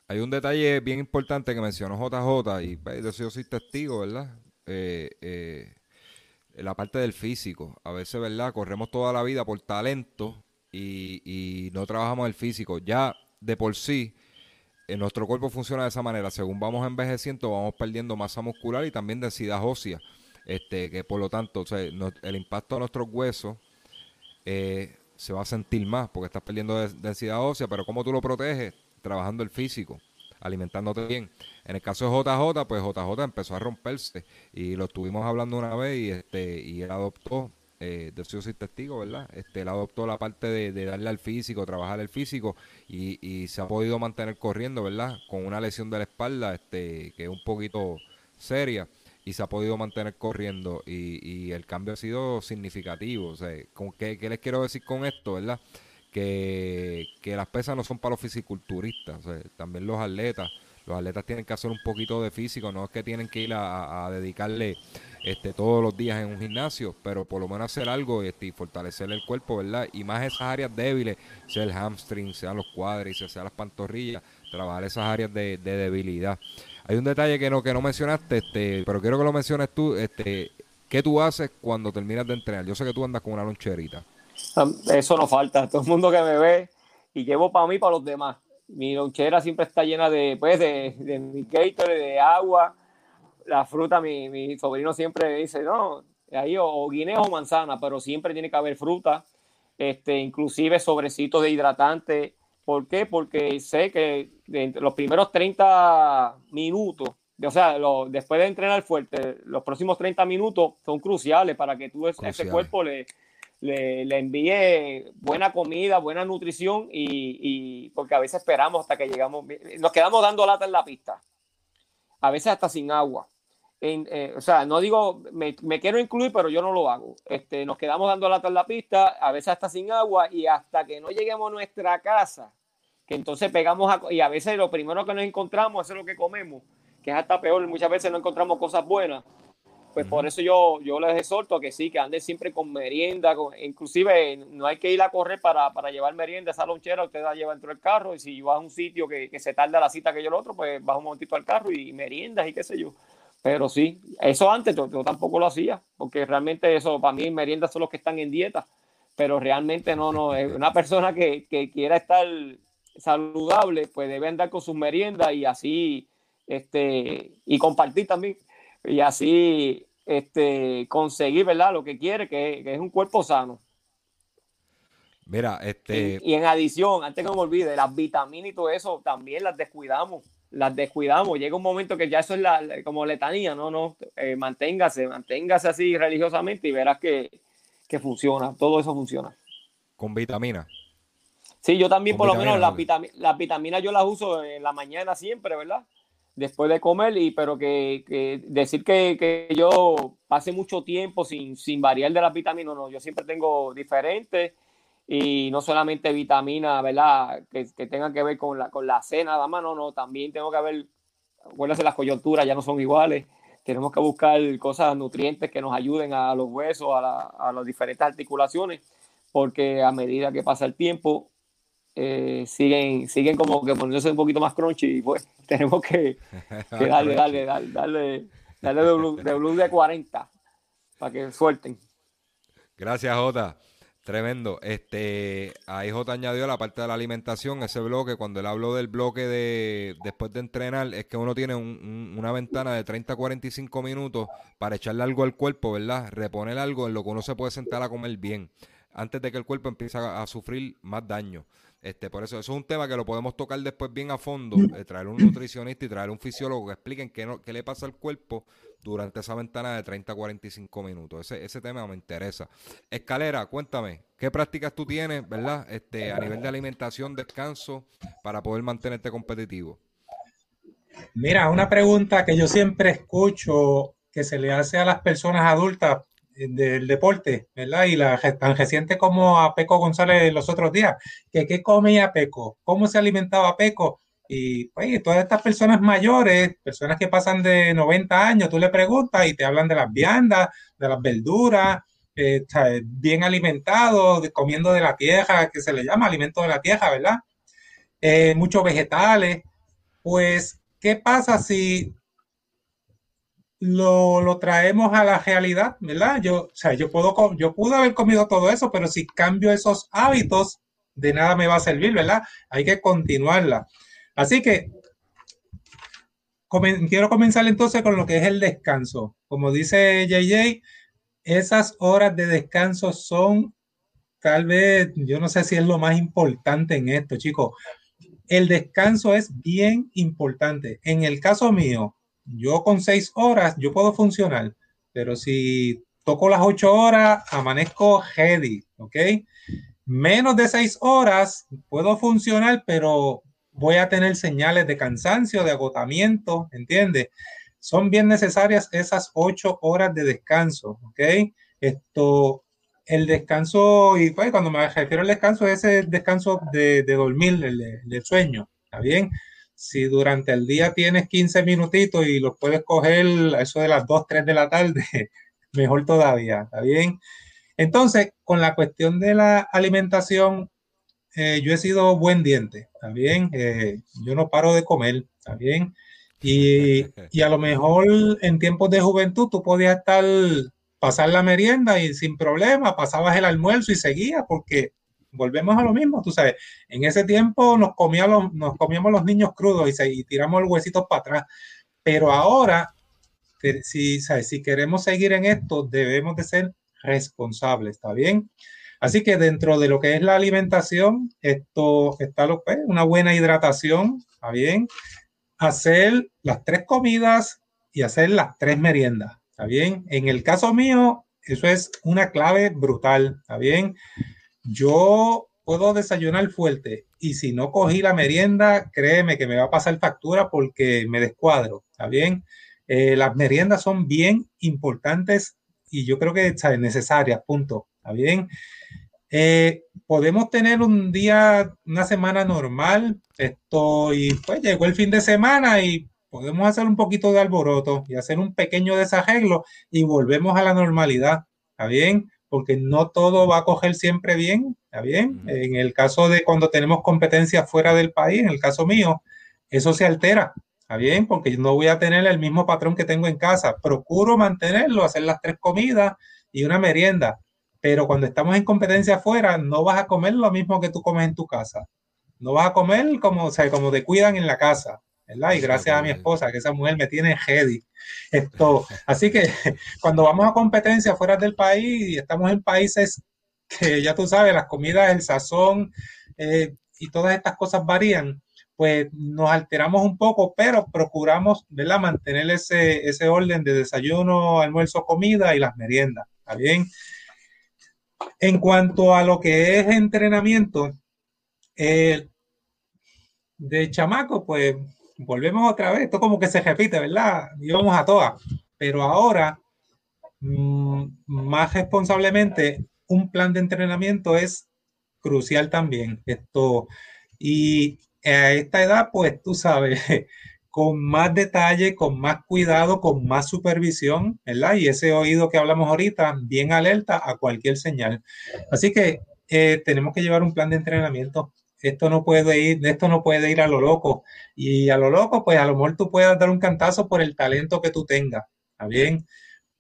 Hay un detalle bien importante que mencionó JJ y yo soy testigo, ¿verdad? Eh, eh, la parte del físico. A veces, ¿verdad? Corremos toda la vida por talento y, no trabajamos el físico. Ya de por sí, en eh, nuestro cuerpo funciona de esa manera. Según vamos envejeciendo, vamos perdiendo masa muscular y también densidad ósea. Este, que por lo tanto, o sea, el impacto a nuestros huesos eh, se va a sentir más porque estás perdiendo de, densidad ósea, pero ¿cómo tú lo proteges? Trabajando el físico, alimentándote bien. En el caso de JJ, pues JJ empezó a romperse y lo estuvimos hablando una vez y este y él adoptó, eh, de soy testigo, ¿verdad? Este, él adoptó la parte de, darle al físico, trabajar el físico y, se ha podido mantener corriendo, ¿verdad? Con una lesión de la espalda este, que es un poquito seria y se ha podido mantener corriendo y, y el cambio ha sido significativo. O sea, ¿con qué, ¿qué, les quiero decir con esto, verdad? Que, que las pesas no son para los fisiculturistas, también los atletas. Los atletas tienen que hacer un poquito de físico, no es que tienen que ir a dedicarle este, todos los días en un gimnasio, pero por lo menos hacer algo este, y fortalecer el cuerpo, ¿verdad? Y más esas áreas débiles, sea el hamstring, sean los cuádriceps, sea las pantorrillas, trabajar esas áreas de, de debilidad. Hay un detalle que no, que no mencionaste, este, pero quiero que lo menciones tú. Este, ¿Qué tú haces cuando terminas de entrenar? Yo sé que tú andas con una loncherita. Eso no falta. Todo el mundo que me ve y llevo para mí para los demás. Mi lonchera siempre está llena de, pues, de, de mi Gatorade, de agua. La fruta, mi, mi sobrino siempre dice, no, ahí o, o guineo o manzana, pero siempre tiene que haber fruta. Este, inclusive sobrecitos de hidratante ¿Por qué? Porque sé que los primeros 30 minutos, o sea, lo, después de entrenar fuerte, los próximos 30 minutos son cruciales para que tú a ese cuerpo le, le, le, envíe buena comida, buena nutrición y, y, porque a veces esperamos hasta que llegamos, nos quedamos dando lata en la pista, a veces hasta sin agua. En, eh, o sea, no digo, me, me, quiero incluir, pero yo no lo hago. Este, nos quedamos dando lata en la pista, a veces hasta sin agua y hasta que no lleguemos a nuestra casa, que entonces pegamos a, y a veces lo primero que nos encontramos es lo que comemos, que es hasta peor, muchas veces no encontramos cosas buenas. Pues uh -huh. por eso yo, yo les exhorto a que sí, que anden siempre con merienda, con, inclusive no hay que ir a correr para, para llevar merienda, esa lonchera usted la lleva dentro del carro y si vas a un sitio que, que se tarda la cita que yo el otro, pues vas un momentito al carro y meriendas y qué sé yo. Pero sí, eso antes yo, yo tampoco lo hacía, porque realmente eso, para mí meriendas son los que están en dieta, pero realmente no, no, es una persona que, que quiera estar saludable, pues debe andar con sus meriendas y así, este, y compartir también, y así, este, conseguir, ¿verdad? Lo que quiere, que, que es un cuerpo sano. Mira, este... Y, y, en adición, antes que me olvide, las vitaminas y todo eso también las descuidamos, las descuidamos. Llega un momento que ya eso es la, como letanía, no, no, eh, manténgase, manténgase así religiosamente y verás que, que funciona, todo eso funciona. Con vitaminas. Sí, yo también Con por lo menos las vitaminas, vitami- las vitaminas yo las uso en la mañana siempre, ¿verdad? Después de comer, y pero que, que decir que, que yo pase mucho tiempo sin, sin variar de las vitaminas, no, yo siempre tengo diferentes y no solamente vitaminas, ¿verdad? Que, que tengan que ver con la, con la cena nada más, no, no, también tengo que ver, acuérdense, las coyunturas ya no son iguales, tenemos que buscar cosas nutrientes que nos ayuden a los huesos, a, la- a las diferentes articulaciones, porque a medida que pasa el tiempo, eh, siguen, siguen como que poniéndose un poquito más crunchy y pues tenemos que, que darle, darle, darle, darle, darle de blue, de blue de 40 para que suelten. Gracias, Jota. Tremendo. Este, ahí Jota añadió la parte de la alimentación, ese bloque, cuando él habló del bloque de después de entrenar, es que uno tiene un- un- una ventana de 30 a 45 minutos para echarle algo al cuerpo, ¿verdad? Reponer algo en lo que uno se puede sentar a comer bien, antes de que el cuerpo empiece a sufrir más daño. Este, por eso, eso es un tema que lo podemos tocar después bien a fondo, eh, traer un nutricionista y traer un fisiólogo que expliquen qué, no- qué le pasa al cuerpo durante esa ventana de 30 a 45 minutos. Ese, ese tema me interesa. Escalera, cuéntame, ¿qué prácticas tú tienes, verdad? Este, a nivel de alimentación, descanso, para poder mantenerte competitivo. Mira, una pregunta que yo siempre escucho que se le hace a las personas adultas del deporte, ¿verdad? Y la tan reciente como a Peco González los otros días, que qué comía Peco, cómo se alimentaba Peco. Y pues, todas estas personas mayores, personas que pasan de 90 años, tú le preguntas y te hablan de las viandas, de las verduras, eh, bien alimentados, comiendo de la tierra, que se le llama alimento de la tierra, ¿verdad? Eh, muchos vegetales. Pues, ¿qué pasa si lo, lo traemos a la realidad, ¿verdad? Yo, o sea, yo puedo, yo pude haber comido todo eso, pero si cambio esos hábitos, de nada me va a servir, ¿verdad? Hay que continuarla. Así que quiero comenzar entonces con lo que es el descanso. Como dice JJ, esas horas de descanso son tal vez, yo no sé si es lo más importante en esto, chicos. El descanso es bien importante. En el caso mío, yo con seis horas, yo puedo funcionar, pero si toco las ocho horas, amanezco heavy, ¿ok? Menos de seis horas, puedo funcionar, pero voy a tener señales de cansancio, de agotamiento, ¿entiendes? Son bien necesarias esas ocho horas de descanso, ¿ok? Esto, el descanso, y pues cuando me refiero al descanso, es ese descanso de, de dormir, el, del sueño, ¿está bien? Si durante el día tienes 15 minutitos y los puedes coger a eso de las 2, 3 de la tarde, mejor todavía, ¿está bien? Entonces, con la cuestión de la alimentación, eh, yo he sido buen diente, ¿está bien? Eh, yo no paro de comer, ¿está bien? Y, y a lo mejor en tiempos de juventud tú podías estar, pasar la merienda y sin problema, pasabas el almuerzo y seguías, porque volvemos a lo mismo, tú sabes, en ese tiempo nos, comía los, nos comíamos los niños crudos y, se, y tiramos los huesitos para atrás, pero ahora, si, ¿sabes? si queremos seguir en esto, debemos de ser responsables, ¿está bien? Así que dentro de lo que es la alimentación, esto está lo que es una buena hidratación, ¿está bien? Hacer las tres comidas y hacer las tres meriendas, ¿está bien? En el caso mío, eso es una clave brutal, ¿está bien? Yo puedo desayunar fuerte y si no cogí la merienda, créeme que me va a pasar factura porque me descuadro, ¿está bien? Eh, las meriendas son bien importantes y yo creo que ¿sabes? necesarias, punto, ¿está bien? Eh, podemos tener un día, una semana normal, esto, y pues llegó el fin de semana y podemos hacer un poquito de alboroto y hacer un pequeño desarreglo y volvemos a la normalidad, ¿está bien? Porque no todo va a coger siempre bien, ¿está bien? En el caso de cuando tenemos competencia fuera del país, en el caso mío, eso se altera, ¿está bien? Porque yo no voy a tener el mismo patrón que tengo en casa. Procuro mantenerlo, hacer las tres comidas y una merienda. Pero cuando estamos en competencia afuera, no vas a comer lo mismo que tú comes en tu casa. No vas a comer como, o sea, como te cuidan en la casa, ¿verdad? Y gracias a mi esposa, que esa mujer me tiene heavy. Esto, así que cuando vamos a competencia fuera del país y estamos en países que ya tú sabes, las comidas, el sazón eh, y todas estas cosas varían, pues nos alteramos un poco, pero procuramos, ¿verdad? Mantener ese, ese orden de desayuno, almuerzo, comida y las meriendas, ¿está bien? En cuanto a lo que es entrenamiento, Eh, de chamaco, pues volvemos otra vez, esto como que se repite, ¿verdad? Íbamos a todas, pero ahora, mm, más responsablemente, un plan de entrenamiento es crucial también. Esto, y a esta edad, pues tú sabes, con más detalle, con más cuidado, con más supervisión, ¿verdad? Y ese oído que hablamos ahorita, bien alerta a cualquier señal. Así que eh, tenemos que llevar un plan de entrenamiento. Esto no puede ir, esto no puede ir a lo loco. Y a lo loco, pues a lo mejor tú puedes dar un cantazo por el talento que tú tengas, ¿está bien?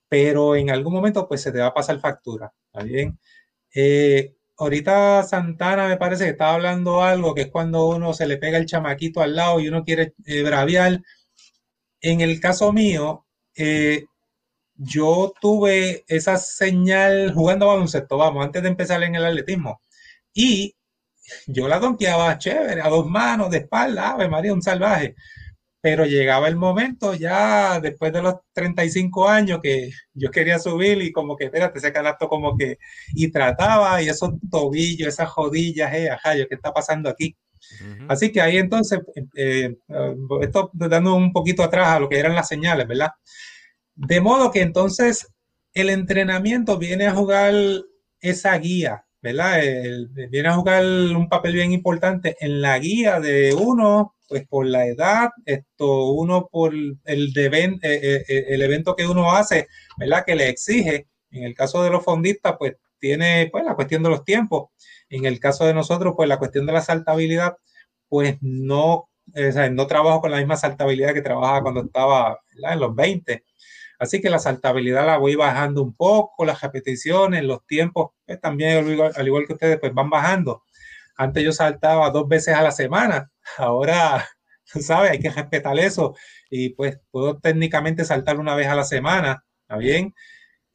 Pero en algún momento, pues se te va a pasar factura, ¿está bien? Eh, ahorita Santana me parece que estaba hablando algo que es cuando uno se le pega el chamaquito al lado y uno quiere eh, braviar. En el caso mío, eh, yo tuve esa señal jugando baloncesto, vamos, antes de empezar en el atletismo. Y yo la donkeaba chévere, a dos manos, de espalda, Ave María, un salvaje pero llegaba el momento ya después de los 35 años que yo quería subir y como que, espérate, ese canasto como que, y trataba y esos tobillos, esas rodillas, eh, ajá, ¿qué está pasando aquí? Así que ahí entonces, eh, eh, esto dando un poquito atrás a lo que eran las señales, ¿verdad? De modo que entonces el entrenamiento viene a jugar esa guía, ¿verdad? viene a jugar un papel bien importante en la guía de uno pues por la edad, esto uno por el, eh, eh, eh, el evento que uno hace, ¿verdad? Que le exige. En el caso de los fondistas, pues tiene pues la cuestión de los tiempos. En el caso de nosotros, pues la cuestión de la saltabilidad, pues no, no trabajo con la misma saltabilidad que trabajaba cuando estaba en los 20. Así que la saltabilidad la voy bajando un poco, las repeticiones, los tiempos, pues, también al igual que ustedes, pues van bajando. Antes yo saltaba dos veces a la semana, ahora, ¿sabes? Hay que respetar eso y pues puedo técnicamente saltar una vez a la semana, ¿está bien?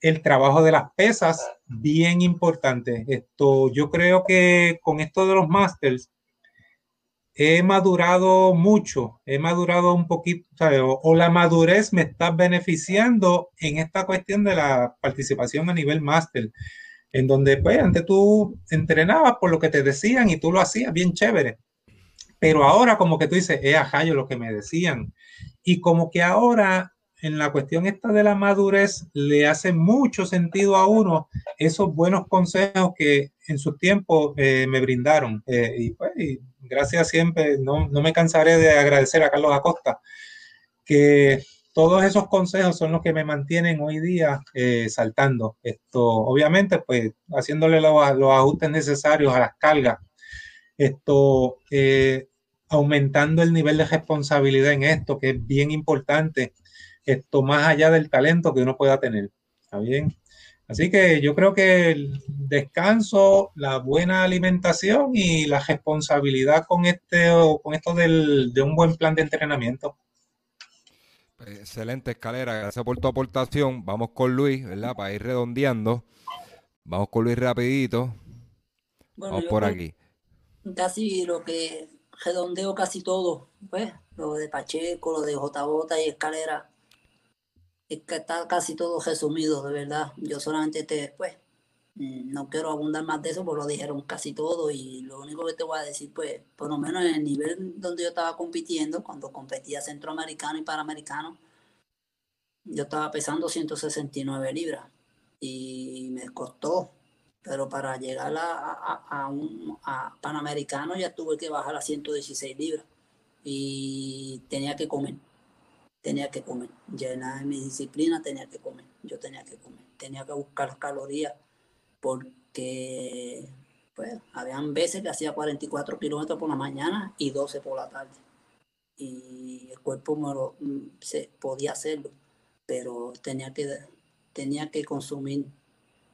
El trabajo de las pesas, bien importante. Esto, yo creo que con esto de los masters, he madurado mucho, he madurado un poquito, o, la madurez me está beneficiando en esta cuestión de la participación a nivel máster en donde pues antes tú entrenabas por lo que te decían y tú lo hacías bien chévere. Pero ahora como que tú dices, es ajá, lo que me decían. Y como que ahora en la cuestión esta de la madurez le hace mucho sentido a uno esos buenos consejos que en su tiempo eh, me brindaron. Eh, y pues gracias siempre, no, no me cansaré de agradecer a Carlos Acosta, que todos esos consejos son los que me mantienen hoy día eh, saltando. Esto, obviamente, pues haciéndole los, ajustes necesarios a las cargas. Esto, eh, aumentando el nivel de responsabilidad en esto, que es bien importante. Esto más allá del talento que uno pueda tener. ¿Está bien? Así que yo creo que el descanso, la buena alimentación y la responsabilidad con este con esto del, de un buen plan de entrenamiento. Excelente escalera, gracias por tu aportación. Vamos con Luis, ¿verdad? Para ir redondeando. Vamos con Luis rapidito. Vamos por aquí. Casi lo que redondeo casi todo, pues, lo de Pacheco, lo de JJ y escalera. Es que está casi todo resumido, de verdad. Yo solamente te, pues, mm, no quiero abundar más de eso, porque lo dijeron casi todo y lo único que te voy a decir, pues, por lo menos en el nivel donde yo estaba compitiendo, cuando competía centroamericano y panamericano, yo estaba pesando 169 libras y me costó, pero para llegar a, a, un panamericano ya tuve que bajar a 116 libras y tenía que comer, tenía que comer, ya en mi disciplina tenía que comer, yo tenía que comer, tenía que buscar calorías porque pues habían veces que hacía 44 kilómetros por la mañana y 12 por la tarde. Y el cuerpo mm, se podía hacerlo pero tenía que, tenía que consumir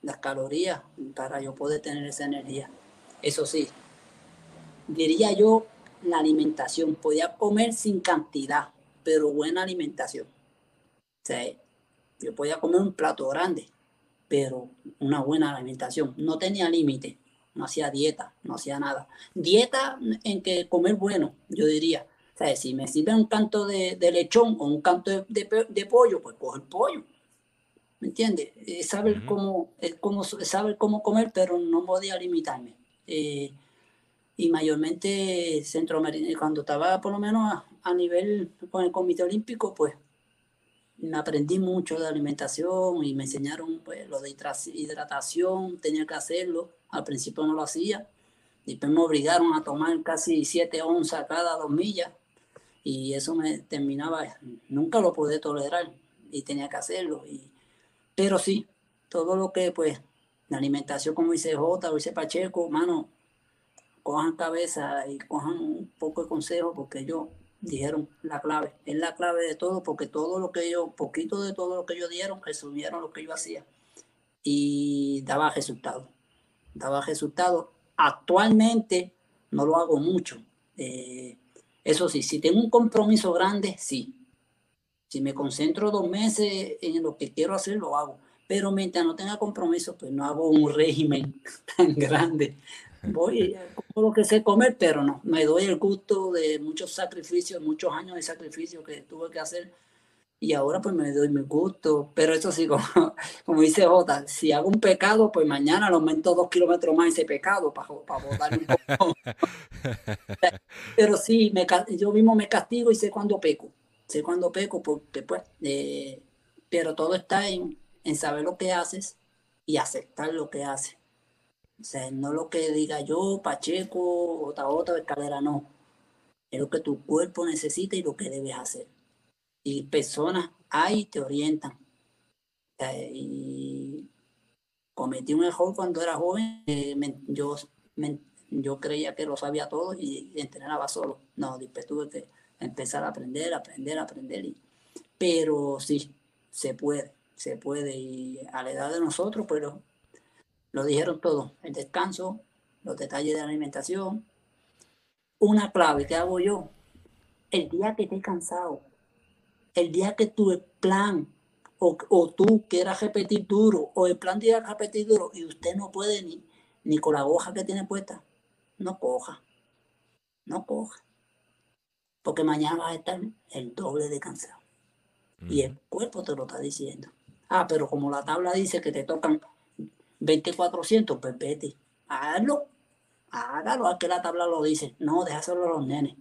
las calorías para yo poder tener esa energía. Eso sí, diría yo la alimentación. Podía comer sin cantidad, pero buena alimentación. O sea, yo podía comer un plato grande, pero una buena alimentación. No tenía límite, no hacía dieta, no hacía nada. Dieta en que comer bueno, yo diría sea, si me sirve un canto de, lechón o un canto de, pollo, pues cojo el pollo. ¿Me entiendes? Es saber, cómo, cómo, saber cómo comer, pero no podía limitarme. Eh, y mayormente centroamericano. Cuando estaba por lo menos a, nivel con el Comité Olímpico, pues me aprendí mucho de alimentación y me enseñaron pues, lo de hidratación, tenía que hacerlo. Al principio no lo hacía. Después me obligaron a tomar casi 7 onzas cada dos millas y eso me terminaba, nunca lo pude tolerar y tenía que hacerlo. Y, pero sí, todo lo que pues, la alimentación como dice J o dice Pacheco, mano, cojan cabeza y cojan un poco de consejo porque yo dijeron la clave, es la clave de todo, porque todo lo que ellos, poquito de todo lo que ellos dieron, resumieron lo que yo hacía y daba resultados. Daba resultados. Actualmente no lo hago mucho. Eh, eso sí, si tengo un compromiso grande, sí. Si me concentro dos meses en lo que quiero hacer, lo hago. Pero mientras no tenga compromiso, pues no hago un régimen tan grande voy lo que sé comer, pero no, me doy el gusto de muchos sacrificios, muchos años de sacrificio que tuve que hacer y ahora pues me doy mi gusto, pero eso sí, como, como dice Jota, si hago un pecado, pues mañana lo aumento dos kilómetros más ese pecado para, para botar un poco. pero sí, me, yo mismo me castigo y sé cuándo peco, sé cuándo peco porque pues, eh, pero todo está en, en saber lo que haces y aceptar lo que haces. O sea, no lo que diga yo, Pacheco, otra otra escalera, no. Es lo que tu cuerpo necesita y lo que debes hacer. Y personas ahí te orientan. y cometí un error cuando era joven. yo, yo creía que lo sabía todo y entrenaba solo. No, después tuve que empezar a aprender, aprender, aprender. Y, pero sí, se puede, se puede. Y a la edad de nosotros, pero lo dijeron todo, el descanso, los detalles de la alimentación. Una clave que hago yo, el día que esté cansado, el día que tu plan o, o, tú quieras repetir duro o el plan diga repetir duro y usted no puede ni, ni con la hoja que tiene puesta, no coja, no coja. Porque mañana vas a estar el doble de cansado. Y el cuerpo te lo está diciendo. Ah, pero como la tabla dice que te tocan 2400, pues vete, hágalo, hágalo, a que la tabla lo dice. No, déjaselo a los nenes,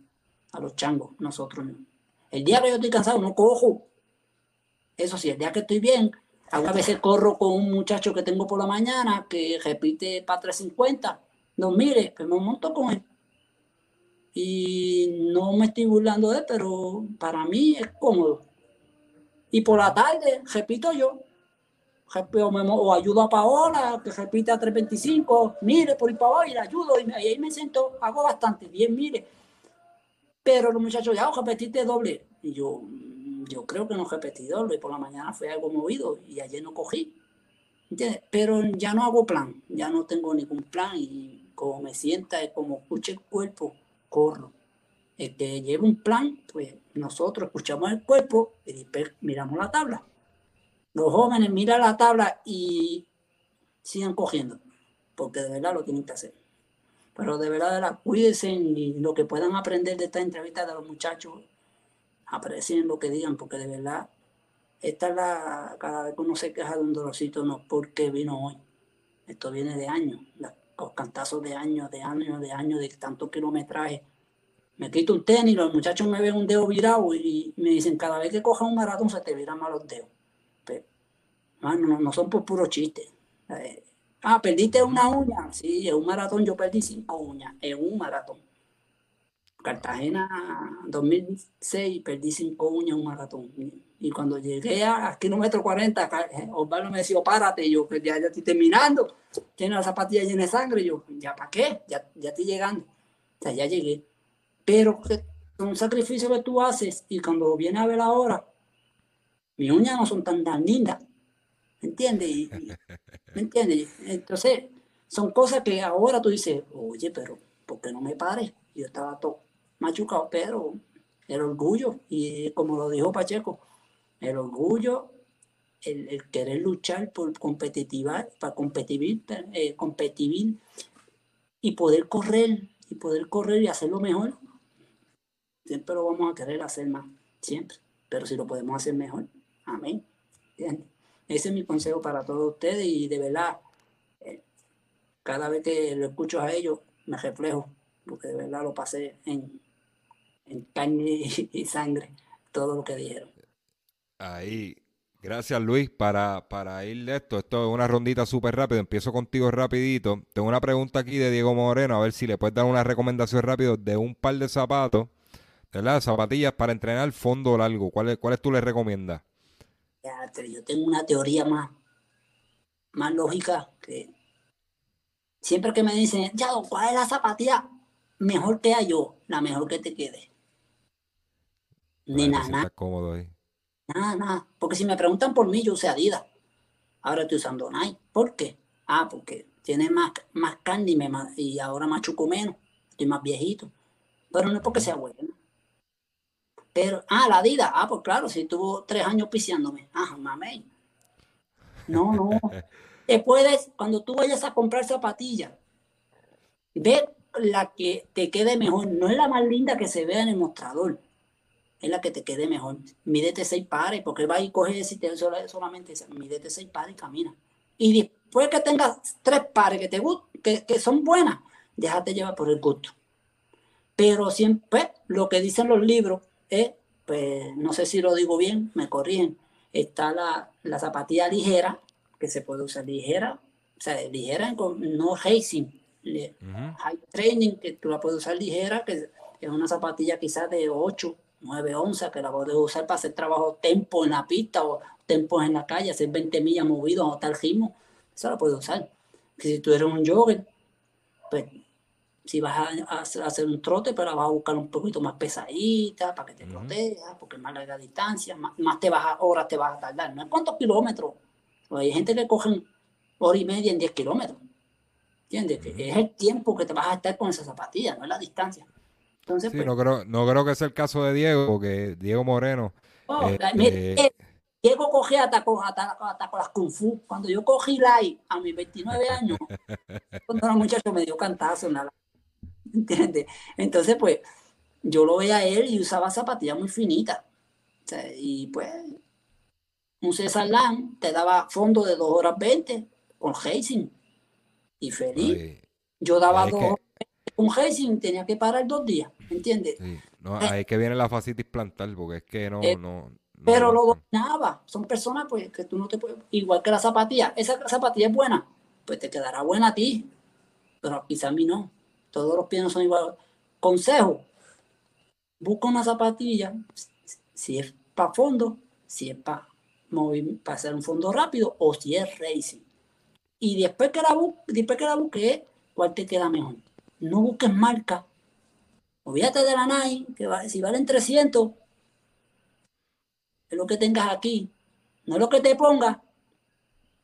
a los changos, nosotros no. El día que yo estoy cansado, no cojo. Eso sí, el día que estoy bien, a veces corro con un muchacho que tengo por la mañana que repite para 350. No, mire, pues me monto con él. Y no me estoy burlando de él, pero para mí es cómodo. Y por la tarde repito yo o, ayudo a Paola, que repita 325, mire, por ahí para y le ayudo, y ahí me siento, hago bastante bien, mire. Pero los muchachos, ya, repetiste doble. Y yo, yo creo que no repetí doble, por la mañana fue algo movido, y ayer no cogí. Pero ya no hago plan, ya no tengo ningún plan, y como me sienta, y como escuche el cuerpo, corro. El que lleve un plan, pues nosotros escuchamos el cuerpo y después miramos la tabla los jóvenes miran la tabla y sigan cogiendo, porque de verdad lo tienen que hacer. Pero de verdad, de cuídense y lo que puedan aprender de esta entrevista de los muchachos, aprecien lo que digan, porque de verdad, esta es la, cada vez que uno se queja de un dolorcito, no porque vino hoy. Esto viene de años, los cantazos de años, de años, de años, de tanto kilometraje. Me quito un tenis, los muchachos me ven un dedo virado y me dicen, cada vez que coja un maratón se te viran mal los dedos. Ah, no, no son por puro chiste. Eh, ah, perdiste una uña. Sí, en un maratón yo perdí cinco uñas, en un maratón. Cartagena 2006 perdí cinco uñas en un maratón. Y cuando llegué a, kilómetro 40, eh, Osvaldo me decía, párate, yo pues ya, ya estoy terminando, tiene la zapatilla llena de sangre, yo, ¿ya para qué? Ya, ya estoy llegando. O sea, ya llegué. Pero es un sacrificio que tú haces y cuando viene a ver ahora, mis uñas no son tan, tan lindas. ¿Me entiendes? ¿Me entiendes? Entonces, son cosas que ahora tú dices, oye, pero ¿por qué no me pares? Yo estaba todo machucado, pero el orgullo, y como lo dijo Pacheco, el orgullo, el, querer luchar por competitividad, para competir, eh, competir y poder correr, y poder correr y hacerlo mejor, siempre lo vamos a querer hacer más, siempre. Pero si lo podemos hacer mejor, amén. ¿Entiendes? Ese es mi consejo para todos ustedes y de verdad, eh, cada vez que lo escucho a ellos, me reflejo. porque de verdad lo pasé en, en carne y, sangre, todo lo que dijeron. Ahí, gracias Luis. Para, para ir de esto, esto es una rondita súper rápido. Empiezo contigo rapidito. Tengo una pregunta aquí de Diego Moreno, a ver si le puedes dar una recomendación rápido de un par de zapatos, ¿verdad? Zapatillas para entrenar fondo largo. ¿Cuáles cuáles tú le recomiendas? Ya, pero yo tengo una teoría más, más lógica que siempre que me dicen, ya, ¿cuál es la zapatilla mejor que yo? La mejor que te quede. Ni nada, nada, cómodo ahí. nada, nada. Porque si me preguntan por mí, yo usé Adidas. Ahora estoy usando Nike. ¿Por qué? Ah, porque tiene más, más carne y, me, y ahora machuco menos. Estoy más viejito. Pero no es porque sea bueno. Pero, ah, la Adidas. Ah, pues claro, si tuvo tres años piciándome. Ah, mamey. No, no. Te puedes, cuando tú vayas a comprar zapatillas, ve la que te quede mejor. No es la más linda que se vea en el mostrador. Es la que te quede mejor. Mídete seis pares, porque va y coge si te sola- solamente. Mídete seis pares y camina. Y después que tengas tres pares que te que, que son buenas, déjate llevar por el gusto. Pero siempre lo que dicen los libros es, pues no sé si lo digo bien, me corrigen, está la, la zapatilla ligera, que se puede usar ligera, o sea, ligera, no racing, high training, que tú la puedes usar ligera, que es una zapatilla quizás de 8, 9 onzas, que la puedes usar para hacer trabajo tempo en la pista o tempos en la calle, hacer 20 millas movidos o tal ritmo, eso la puedes usar. Que si tú eres un jogger, pues si vas a, hacer- un trote, pero vas a buscar un poquito más pesadita para que te proteja, porque es más larga distancia, más, más te vas a, horas te vas a tardar. No es cuántos kilómetros. Pues hay gente que cogen hora y media en 10 kilómetros. ¿Entiendes? Que Es el tiempo que te vas a estar con esa zapatilla, no es la distancia. Entonces, Sí, pues, no creo, no creo que sea el caso de Diego, porque Diego Moreno. oh, mira, eh, Diego cogía hasta con, hasta, hasta con las Kung Fu. Cuando yo cogí Lai a mis 29 años, cuando era muchacho me dio cantazo. Nada. ¿Entiendes? Entonces, pues, yo lo veía a él y usaba zapatillas muy finitas. O sea, y pues, un César Lan te daba fondo de 2 horas 20 con Racing. Y feliz. ahí- Yo daba ahí es 2 que- horas 20 con Racing, tenía que parar dos días. ¿Entiendes? sí, no, ahí es que viene la fascitis plantar, porque es que no, Eh, no, no Pero lo dominaba. Son personas pues que tú no te puedes, igual que la zapatilla. Esa zapatilla es buena, pues te quedará buena a ti, pero quizá a mí no. Todos los pies no son iguales. Consejo, busca una zapatilla, si es para fondo, si es para hacer un fondo rápido o si es racing. Y después que la, después que la busques, ¿cuál te queda mejor? No busques marca. Olvídate de la Nike, que va- si valen 300, es lo que tengas aquí, no es lo que te ponga.